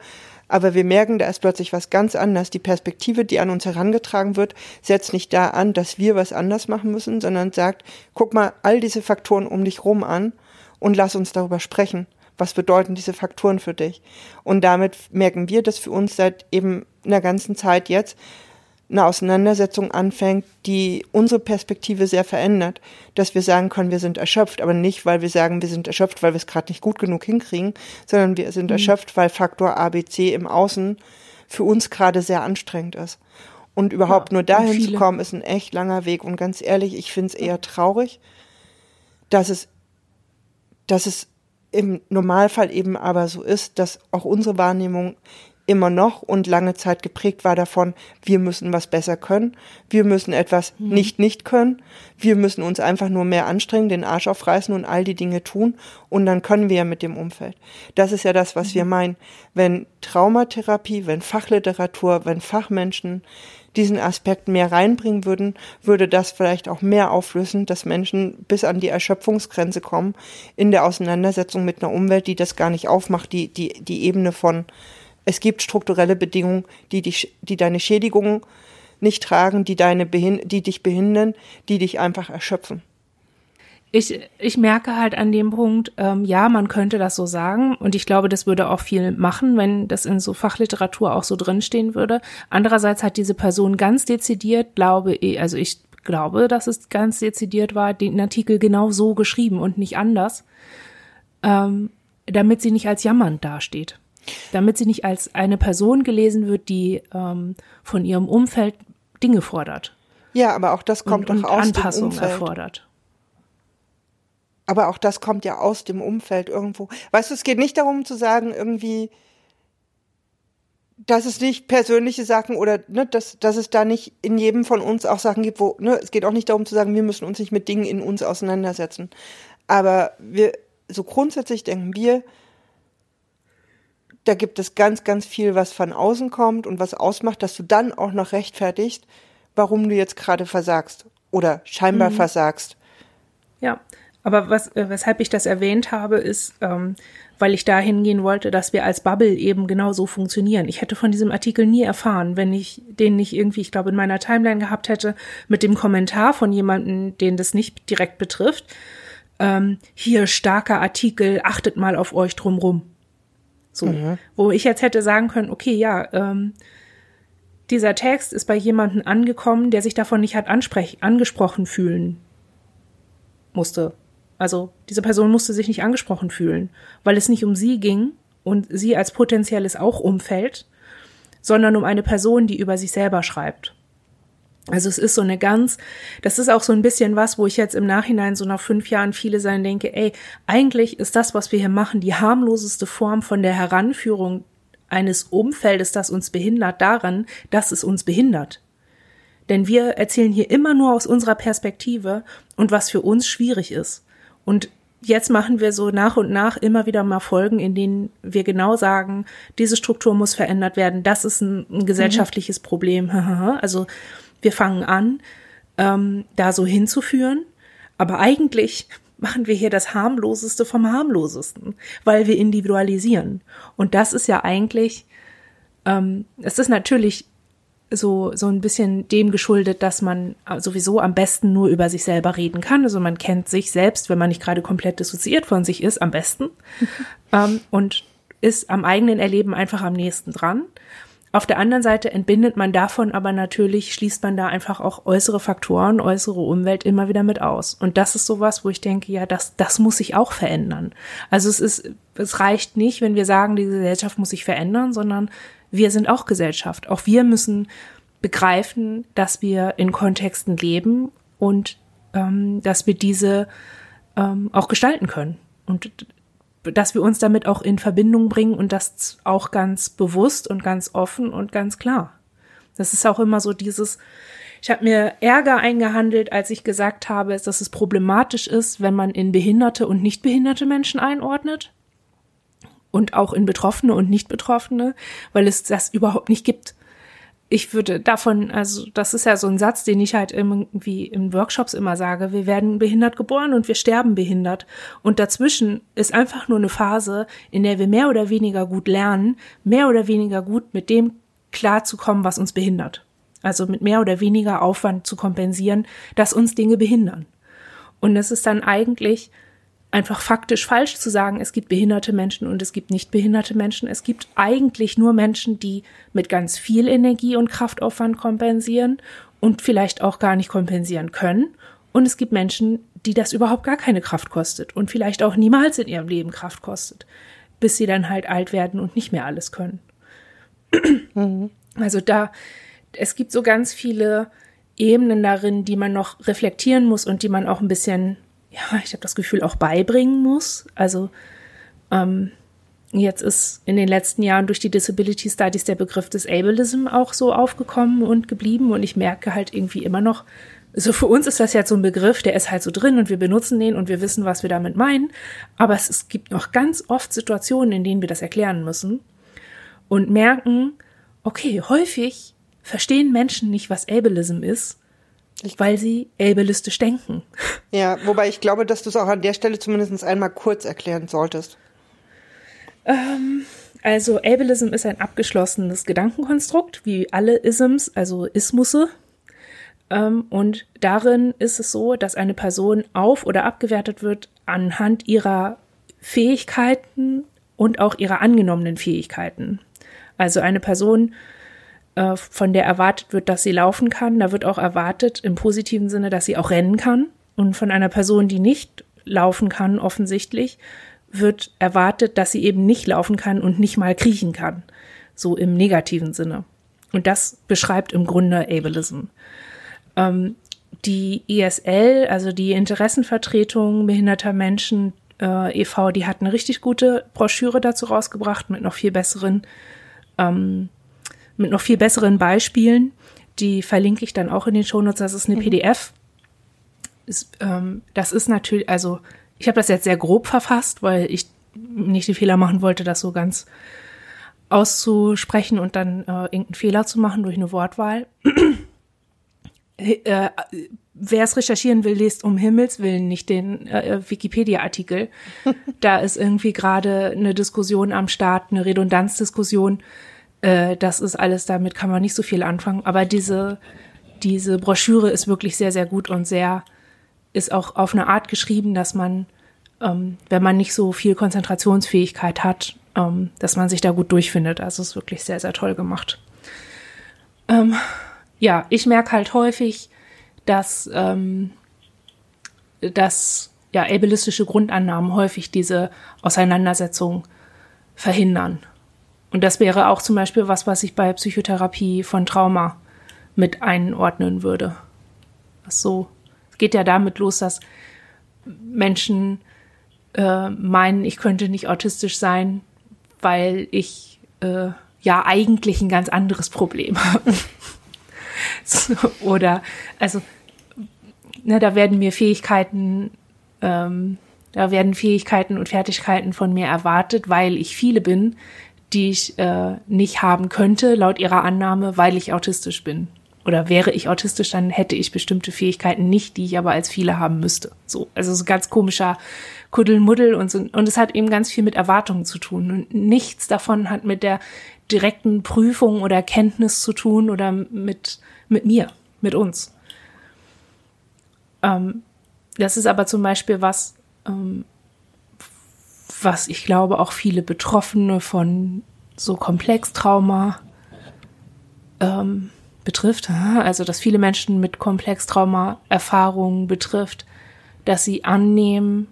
[SPEAKER 2] aber wir merken, da ist plötzlich was ganz anderes. Die Perspektive, die an uns herangetragen wird, setzt nicht da an, dass wir was anders machen müssen, sondern sagt, guck mal all diese Faktoren um dich rum an und lass uns darüber sprechen. Was bedeuten diese Faktoren für dich? Und damit merken wir, dass für uns seit eben einer ganzen Zeit jetzt eine Auseinandersetzung anfängt, die unsere Perspektive sehr verändert, dass wir sagen können, wir sind erschöpft, aber nicht, weil wir sagen, wir sind erschöpft, weil wir es gerade nicht gut genug hinkriegen, sondern wir sind mhm. erschöpft, weil Faktor ABC im Außen für uns gerade sehr anstrengend ist. Und überhaupt ja, nur dahin zu kommen, ist ein echt langer Weg. Und ganz ehrlich, ich finde es eher traurig, dass es, dass es im Normalfall eben aber so ist, dass auch unsere Wahrnehmung immer noch und lange Zeit geprägt war davon, wir müssen was besser können, wir müssen etwas mhm. nicht nicht können, wir müssen uns einfach nur mehr anstrengen, den Arsch aufreißen und all die Dinge tun und dann können wir ja mit dem Umfeld. Das ist ja das, was mhm. wir meinen. Wenn Traumatherapie, wenn Fachliteratur, wenn Fachmenschen diesen Aspekt mehr reinbringen würden, würde das vielleicht auch mehr auflösen, dass Menschen bis an die Erschöpfungsgrenze kommen in der Auseinandersetzung mit einer Umwelt, die das gar nicht aufmacht, die, die, die Ebene von es gibt strukturelle Bedingungen, die, dich, die deine Schädigungen nicht tragen, die, deine die dich behindern, die dich einfach erschöpfen.
[SPEAKER 1] Ich, ich merke halt an dem Punkt, ähm, ja, man könnte das so sagen und ich glaube, das würde auch viel machen, wenn das in so Fachliteratur auch so drinstehen würde. Andererseits hat diese Person ganz dezidiert, glaube ich, also ich glaube, dass es ganz dezidiert war, den Artikel genau so geschrieben und nicht anders, ähm, damit sie nicht als jammernd dasteht damit sie nicht als eine Person gelesen wird, die ähm, von ihrem Umfeld Dinge fordert.
[SPEAKER 2] Ja, aber auch das kommt
[SPEAKER 1] und,
[SPEAKER 2] doch
[SPEAKER 1] und
[SPEAKER 2] aus
[SPEAKER 1] Anpassung
[SPEAKER 2] dem Umfeld.
[SPEAKER 1] erfordert.
[SPEAKER 2] Aber auch das kommt ja aus dem Umfeld irgendwo. Weißt du, es geht nicht darum zu sagen, irgendwie, dass es nicht persönliche Sachen oder ne, dass, dass es da nicht in jedem von uns auch Sachen gibt, wo, ne, es geht auch nicht darum zu sagen, wir müssen uns nicht mit Dingen in uns auseinandersetzen. Aber wir, so grundsätzlich denken wir, da gibt es ganz, ganz viel, was von außen kommt und was ausmacht, dass du dann auch noch rechtfertigst, warum du jetzt gerade versagst oder scheinbar mhm. versagst.
[SPEAKER 1] Ja, aber was, äh, weshalb ich das erwähnt habe, ist, ähm, weil ich da hingehen wollte, dass wir als Bubble eben genau so funktionieren. Ich hätte von diesem Artikel nie erfahren, wenn ich den nicht irgendwie, ich glaube, in meiner Timeline gehabt hätte, mit dem Kommentar von jemandem, den das nicht direkt betrifft. Ähm, hier starker Artikel, achtet mal auf euch drumrum. So, mhm. wo ich jetzt hätte sagen können, okay, ja, ähm, dieser Text ist bei jemandem angekommen, der sich davon nicht hat angesprochen fühlen musste. Also diese Person musste sich nicht angesprochen fühlen, weil es nicht um sie ging und sie als potenzielles auch Umfeld, sondern um eine Person, die über sich selber schreibt. Also es ist so eine ganz, das ist auch so ein bisschen was, wo ich jetzt im Nachhinein so nach fünf Jahren viele sein denke, ey, eigentlich ist das, was wir hier machen, die harmloseste Form von der Heranführung eines Umfeldes, das uns behindert, daran, dass es uns behindert. Denn wir erzählen hier immer nur aus unserer Perspektive und was für uns schwierig ist. Und jetzt machen wir so nach und nach immer wieder mal Folgen, in denen wir genau sagen, diese Struktur muss verändert werden, das ist ein, ein gesellschaftliches mhm. Problem. also wir fangen an, ähm, da so hinzuführen, aber eigentlich machen wir hier das harmloseste vom harmlosesten, weil wir individualisieren. Und das ist ja eigentlich, ähm, es ist natürlich so, so ein bisschen dem geschuldet, dass man sowieso am besten nur über sich selber reden kann. Also man kennt sich selbst, wenn man nicht gerade komplett dissoziiert von sich ist, am besten. ähm, und ist am eigenen Erleben einfach am nächsten dran. Auf der anderen Seite entbindet man davon aber natürlich, schließt man da einfach auch äußere Faktoren, äußere Umwelt immer wieder mit aus. Und das ist sowas, wo ich denke, ja, das, das muss sich auch verändern. Also es ist, es reicht nicht, wenn wir sagen, die Gesellschaft muss sich verändern, sondern wir sind auch Gesellschaft. Auch wir müssen begreifen, dass wir in Kontexten leben und ähm, dass wir diese ähm, auch gestalten können. Und dass wir uns damit auch in Verbindung bringen und das auch ganz bewusst und ganz offen und ganz klar. Das ist auch immer so dieses, ich habe mir Ärger eingehandelt, als ich gesagt habe, dass es problematisch ist, wenn man in behinderte und nicht behinderte Menschen einordnet und auch in Betroffene und Nicht-Betroffene, weil es das überhaupt nicht gibt ich würde davon, also das ist ja so ein Satz, den ich halt irgendwie in Workshops immer sage, wir werden behindert geboren und wir sterben behindert. Und dazwischen ist einfach nur eine Phase, in der wir mehr oder weniger gut lernen, mehr oder weniger gut mit dem klarzukommen, was uns behindert. Also mit mehr oder weniger Aufwand zu kompensieren, dass uns Dinge behindern. Und es ist dann eigentlich einfach faktisch falsch zu sagen, es gibt behinderte Menschen und es gibt nicht behinderte Menschen. Es gibt eigentlich nur Menschen, die mit ganz viel Energie und Kraftaufwand kompensieren und vielleicht auch gar nicht kompensieren können. Und es gibt Menschen, die das überhaupt gar keine Kraft kostet und vielleicht auch niemals in ihrem Leben Kraft kostet, bis sie dann halt alt werden und nicht mehr alles können. Mhm. Also da, es gibt so ganz viele Ebenen darin, die man noch reflektieren muss und die man auch ein bisschen ja, ich habe das Gefühl, auch beibringen muss. Also ähm, jetzt ist in den letzten Jahren durch die Disability Studies der Begriff des Ableism auch so aufgekommen und geblieben und ich merke halt irgendwie immer noch, so also für uns ist das jetzt so ein Begriff, der ist halt so drin und wir benutzen den und wir wissen, was wir damit meinen. Aber es, es gibt noch ganz oft Situationen, in denen wir das erklären müssen und merken, okay, häufig verstehen Menschen nicht, was Ableism ist weil sie ableistisch denken.
[SPEAKER 2] Ja, wobei ich glaube, dass du es auch an der Stelle zumindest einmal kurz erklären solltest.
[SPEAKER 1] Ähm, also Ableism ist ein abgeschlossenes Gedankenkonstrukt, wie alle Isms, also Ismusse. Ähm, und darin ist es so, dass eine Person auf- oder abgewertet wird anhand ihrer Fähigkeiten und auch ihrer angenommenen Fähigkeiten. Also eine Person äh, von der erwartet wird, dass sie laufen kann. Da wird auch erwartet im positiven Sinne, dass sie auch rennen kann. Und von einer Person, die nicht laufen kann, offensichtlich, wird erwartet, dass sie eben nicht laufen kann und nicht mal kriechen kann. So im negativen Sinne. Und das beschreibt im Grunde Ableism. Ähm, die ISL, also die Interessenvertretung behinderter Menschen äh, e.V., die hat eine richtig gute Broschüre dazu rausgebracht mit noch viel besseren ähm, mit noch viel besseren Beispielen. Die verlinke ich dann auch in den Shownotes. Das ist eine mhm. PDF. Ist, ähm, das ist natürlich, also ich habe das jetzt sehr grob verfasst, weil ich nicht den Fehler machen wollte, das so ganz auszusprechen und dann äh, irgendeinen Fehler zu machen durch eine Wortwahl. äh, Wer es recherchieren will, liest um Himmels Willen nicht den äh, Wikipedia-Artikel. da ist irgendwie gerade eine Diskussion am Start, eine Redundanzdiskussion äh, das ist alles, damit kann man nicht so viel anfangen. Aber diese, diese Broschüre ist wirklich sehr, sehr gut und sehr, ist auch auf eine Art geschrieben, dass man, ähm, wenn man nicht so viel Konzentrationsfähigkeit hat, ähm, dass man sich da gut durchfindet. Also ist wirklich sehr, sehr toll gemacht. ähm, ja, ich merke halt häufig, dass, ähm, dass ja, ableistische Grundannahmen häufig diese Auseinandersetzung verhindern. Und das wäre auch zum Beispiel was, was ich bei Psychotherapie von Trauma mit einordnen würde. So, es geht ja damit los, dass Menschen äh, meinen, ich könnte nicht autistisch sein, weil ich äh, ja eigentlich ein ganz anderes Problem habe. so, oder also ne, da werden mir Fähigkeiten, ähm, da werden Fähigkeiten und Fertigkeiten von mir erwartet, weil ich viele bin, die ich äh, nicht haben könnte, laut ihrer Annahme, weil ich autistisch bin oder wäre ich autistisch, dann hätte ich bestimmte Fähigkeiten nicht, die ich aber als viele haben müsste. So, also so ganz komischer Kuddelmuddel und so. Und es hat eben ganz viel mit Erwartungen zu tun. Und nichts davon hat mit der direkten Prüfung oder Kenntnis zu tun oder mit, mit mir, mit uns. Ähm, das ist aber zum Beispiel was, ähm, was ich glaube auch viele Betroffene von so Komplextrauma ähm, betrifft, also dass viele Menschen mit Komplextrauma-Erfahrungen betrifft, dass sie annehmen,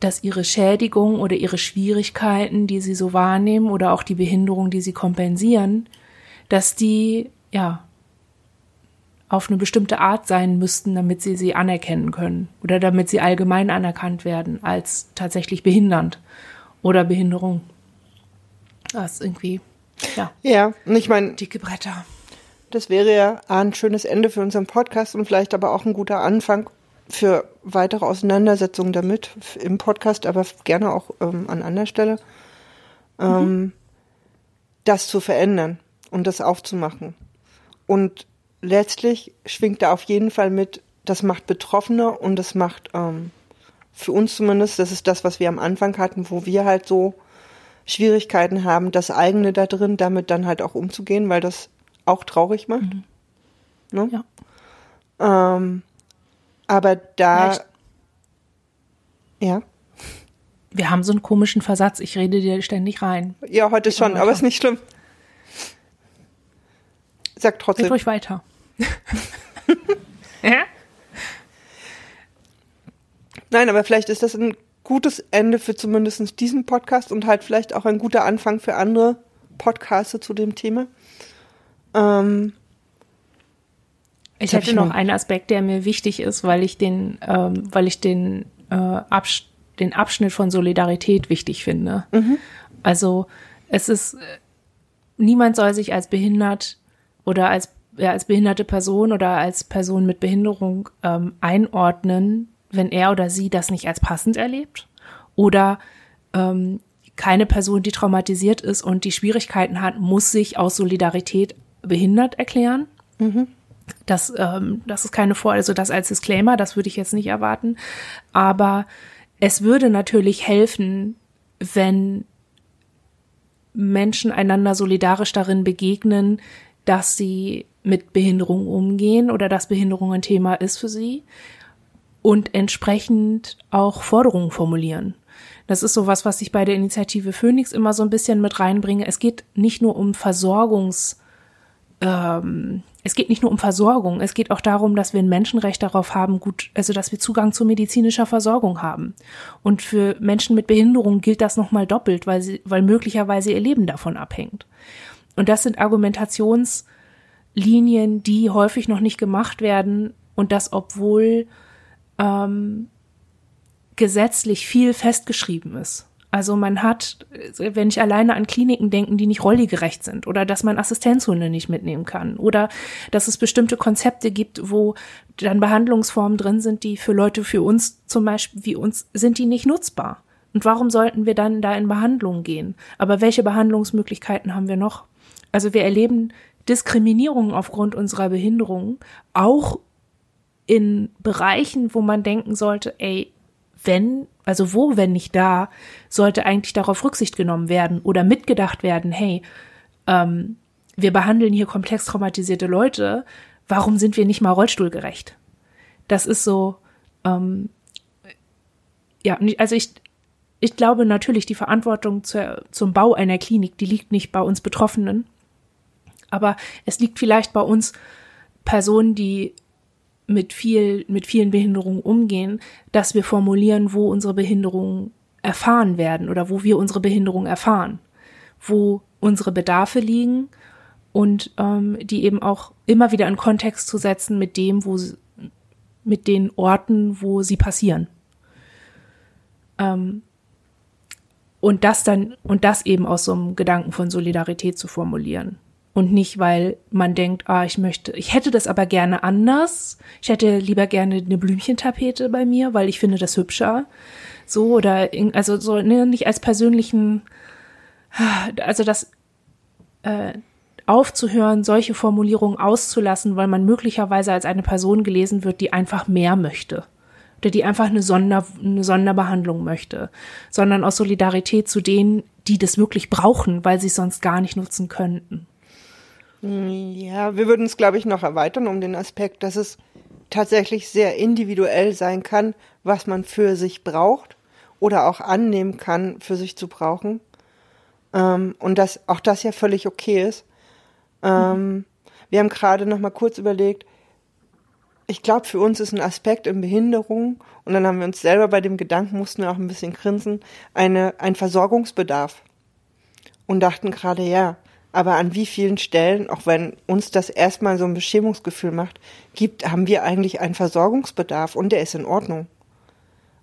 [SPEAKER 1] dass ihre Schädigung oder ihre Schwierigkeiten, die sie so wahrnehmen oder auch die Behinderung, die sie kompensieren, dass die ja auf eine bestimmte Art sein müssten, damit sie sie anerkennen können oder damit sie allgemein anerkannt werden als tatsächlich behindernd oder Behinderung. Das ist irgendwie ja.
[SPEAKER 2] Ja, und ich meine.
[SPEAKER 1] Dicke Bretter.
[SPEAKER 2] Das wäre ja ein schönes Ende für unseren Podcast und vielleicht aber auch ein guter Anfang für weitere Auseinandersetzungen damit im Podcast, aber gerne auch ähm, an anderer Stelle, ähm, mhm. das zu verändern und das aufzumachen. Und letztlich schwingt da auf jeden Fall mit, das macht Betroffene und das macht ähm, für uns zumindest, das ist das, was wir am Anfang hatten, wo wir halt so Schwierigkeiten haben, das eigene da drin, damit dann halt auch umzugehen, weil das auch traurig macht. Mhm. Ne? Ja. Ähm, aber da. Ja, ja.
[SPEAKER 1] Wir haben so einen komischen Versatz. Ich rede dir ständig rein.
[SPEAKER 2] Ja, heute schon, aber ist nicht schlimm. Sag trotzdem.
[SPEAKER 1] Red ruhig weiter. ja?
[SPEAKER 2] Nein, aber vielleicht ist das ein gutes Ende für zumindest diesen Podcast und halt vielleicht auch ein guter Anfang für andere Podcasts zu dem Thema. Ähm,
[SPEAKER 1] ich hätte noch einen Aspekt, der mir wichtig ist, weil ich den, ähm, weil ich den, äh, Absch den Abschnitt von Solidarität wichtig finde. Mhm. Also es ist, niemand soll sich als behindert oder als, ja, als behinderte Person oder als Person mit Behinderung ähm, einordnen, wenn er oder sie das nicht als passend erlebt oder ähm, keine Person, die traumatisiert ist und die Schwierigkeiten hat, muss sich aus Solidarität behindert erklären. Mhm. Das, ähm, das ist keine Vor, also das als Disclaimer, das würde ich jetzt nicht erwarten. Aber es würde natürlich helfen, wenn Menschen einander solidarisch darin begegnen, dass sie mit Behinderung umgehen oder dass Behinderung ein Thema ist für sie und entsprechend auch Forderungen formulieren. Das ist sowas, was ich bei der Initiative Phoenix immer so ein bisschen mit reinbringe. Es geht nicht nur um Versorgungs, ähm, es geht nicht nur um Versorgung, es geht auch darum, dass wir ein Menschenrecht darauf haben, gut, also dass wir Zugang zu medizinischer Versorgung haben. Und für Menschen mit Behinderung gilt das nochmal doppelt, weil sie, weil möglicherweise ihr Leben davon abhängt. Und das sind Argumentationslinien, die häufig noch nicht gemacht werden und das, obwohl ähm, gesetzlich viel festgeschrieben ist. Also man hat, wenn ich alleine an Kliniken denken, die nicht rolligerecht sind oder dass man Assistenzhunde nicht mitnehmen kann oder dass es bestimmte Konzepte gibt, wo dann Behandlungsformen drin sind, die für Leute für uns zum Beispiel wie uns sind die nicht nutzbar. Und warum sollten wir dann da in Behandlung gehen? Aber welche Behandlungsmöglichkeiten haben wir noch? Also wir erleben Diskriminierung aufgrund unserer Behinderung auch in Bereichen, wo man denken sollte, ey, wenn, also wo, wenn nicht da, sollte eigentlich darauf Rücksicht genommen werden oder mitgedacht werden, hey, ähm, wir behandeln hier komplex traumatisierte Leute, warum sind wir nicht mal rollstuhlgerecht? Das ist so, ähm, ja, also ich, ich glaube natürlich, die Verantwortung zur, zum Bau einer Klinik, die liegt nicht bei uns Betroffenen. Aber es liegt vielleicht bei uns Personen, die mit viel, mit vielen Behinderungen umgehen, dass wir formulieren, wo unsere Behinderungen erfahren werden oder wo wir unsere Behinderung erfahren, wo unsere Bedarfe liegen und ähm, die eben auch immer wieder in Kontext zu setzen mit dem, wo sie, mit den Orten, wo sie passieren. Ähm, und das dann, und das eben aus so einem Gedanken von Solidarität zu formulieren. Und nicht, weil man denkt, ah, ich möchte, ich hätte das aber gerne anders. Ich hätte lieber gerne eine Blümchentapete bei mir, weil ich finde das hübscher. So, oder, also so, ne, nicht als persönlichen, also das, äh, aufzuhören, solche Formulierungen auszulassen, weil man möglicherweise als eine Person gelesen wird, die einfach mehr möchte oder die einfach eine, Sonder, eine Sonderbehandlung möchte, sondern aus Solidarität zu denen, die das wirklich brauchen, weil sie es sonst gar nicht nutzen könnten.
[SPEAKER 2] Ja, wir würden es, glaube ich, noch erweitern um den Aspekt, dass es tatsächlich sehr individuell sein kann, was man für sich braucht oder auch annehmen kann, für sich zu brauchen. Ähm, und dass auch das ja völlig okay ist. Ähm. Wir haben gerade noch mal kurz überlegt, ich glaube, für uns ist ein Aspekt in Behinderung, und dann haben wir uns selber bei dem Gedanken, mussten wir auch ein bisschen grinsen, eine, ein Versorgungsbedarf. Und dachten gerade, ja, aber an wie vielen Stellen, auch wenn uns das erstmal so ein Beschämungsgefühl macht, gibt, haben wir eigentlich einen Versorgungsbedarf und der ist in Ordnung.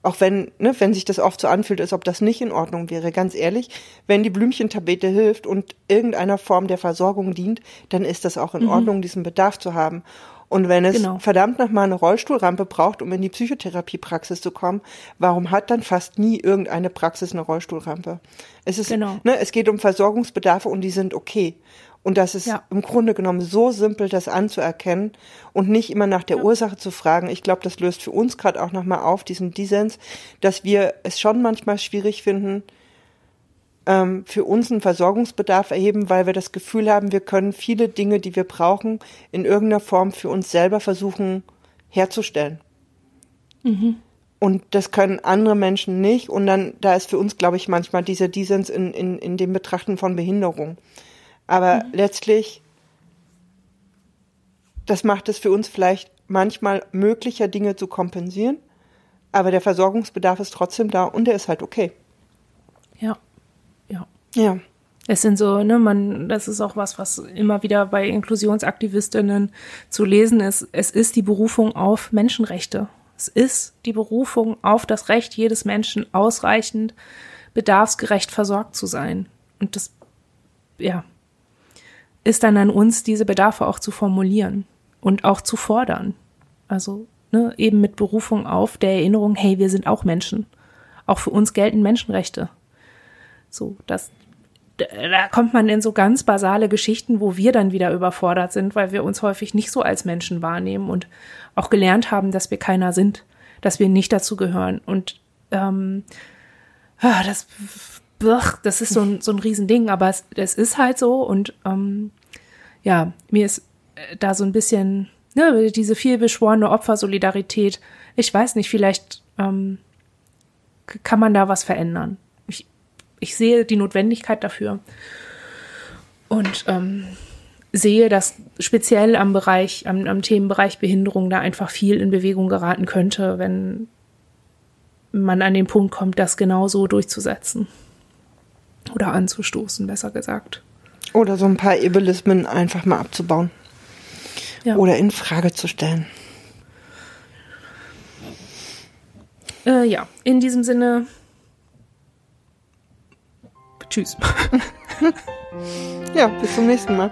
[SPEAKER 2] Auch wenn, ne, wenn sich das oft so anfühlt, als ob das nicht in Ordnung wäre. Ganz ehrlich, wenn die Blümchentabete hilft und irgendeiner Form der Versorgung dient, dann ist das auch in mhm. Ordnung, diesen Bedarf zu haben. Und wenn es genau. verdammt nochmal eine Rollstuhlrampe braucht, um in die Psychotherapiepraxis zu kommen, warum hat dann fast nie irgendeine Praxis eine Rollstuhlrampe? Es ist, genau. ne, es geht um Versorgungsbedarfe und die sind okay. Und das ist ja. im Grunde genommen so simpel, das anzuerkennen und nicht immer nach der ja. Ursache zu fragen. Ich glaube, das löst für uns gerade auch nochmal auf, diesen Dissens, dass wir es schon manchmal schwierig finden, ähm, für uns einen Versorgungsbedarf erheben, weil wir das Gefühl haben, wir können viele Dinge, die wir brauchen, in irgendeiner Form für uns selber versuchen herzustellen. Mhm. Und das können andere Menschen nicht. Und dann, da ist für uns, glaube ich, manchmal dieser Dissens in, in, in dem Betrachten von Behinderung. Aber mhm. letztlich, das macht es für uns vielleicht manchmal möglicher, Dinge zu kompensieren. Aber der Versorgungsbedarf ist trotzdem da und der ist halt okay.
[SPEAKER 1] Ja.
[SPEAKER 2] Ja.
[SPEAKER 1] Es sind so, ne, man, das ist auch was, was immer wieder bei Inklusionsaktivistinnen zu lesen ist. Es ist die Berufung auf Menschenrechte. Es ist die Berufung auf das Recht jedes Menschen, ausreichend bedarfsgerecht versorgt zu sein. Und das, ja, ist dann an uns, diese Bedarfe auch zu formulieren und auch zu fordern. Also, ne, eben mit Berufung auf der Erinnerung, hey, wir sind auch Menschen. Auch für uns gelten Menschenrechte. So, das, da kommt man in so ganz basale Geschichten, wo wir dann wieder überfordert sind, weil wir uns häufig nicht so als Menschen wahrnehmen und auch gelernt haben, dass wir keiner sind, dass wir nicht dazu gehören. Und ähm, ah, das, das ist so ein, so ein Riesending, aber es, es ist halt so und ähm, ja, mir ist äh, da so ein bisschen, ne, diese vielbeschworene Opfersolidarität, ich weiß nicht, vielleicht ähm, kann man da was verändern ich sehe die Notwendigkeit dafür und ähm, sehe, dass speziell am Bereich, am, am Themenbereich Behinderung da einfach viel in Bewegung geraten könnte, wenn man an den Punkt kommt, das genau so durchzusetzen. Oder anzustoßen, besser gesagt.
[SPEAKER 2] Oder so ein paar Ebelismen einfach mal abzubauen. Ja. Oder in Frage zu stellen.
[SPEAKER 1] Äh, ja, in diesem Sinne Tschüss.
[SPEAKER 2] ja, bis zum nächsten Mal.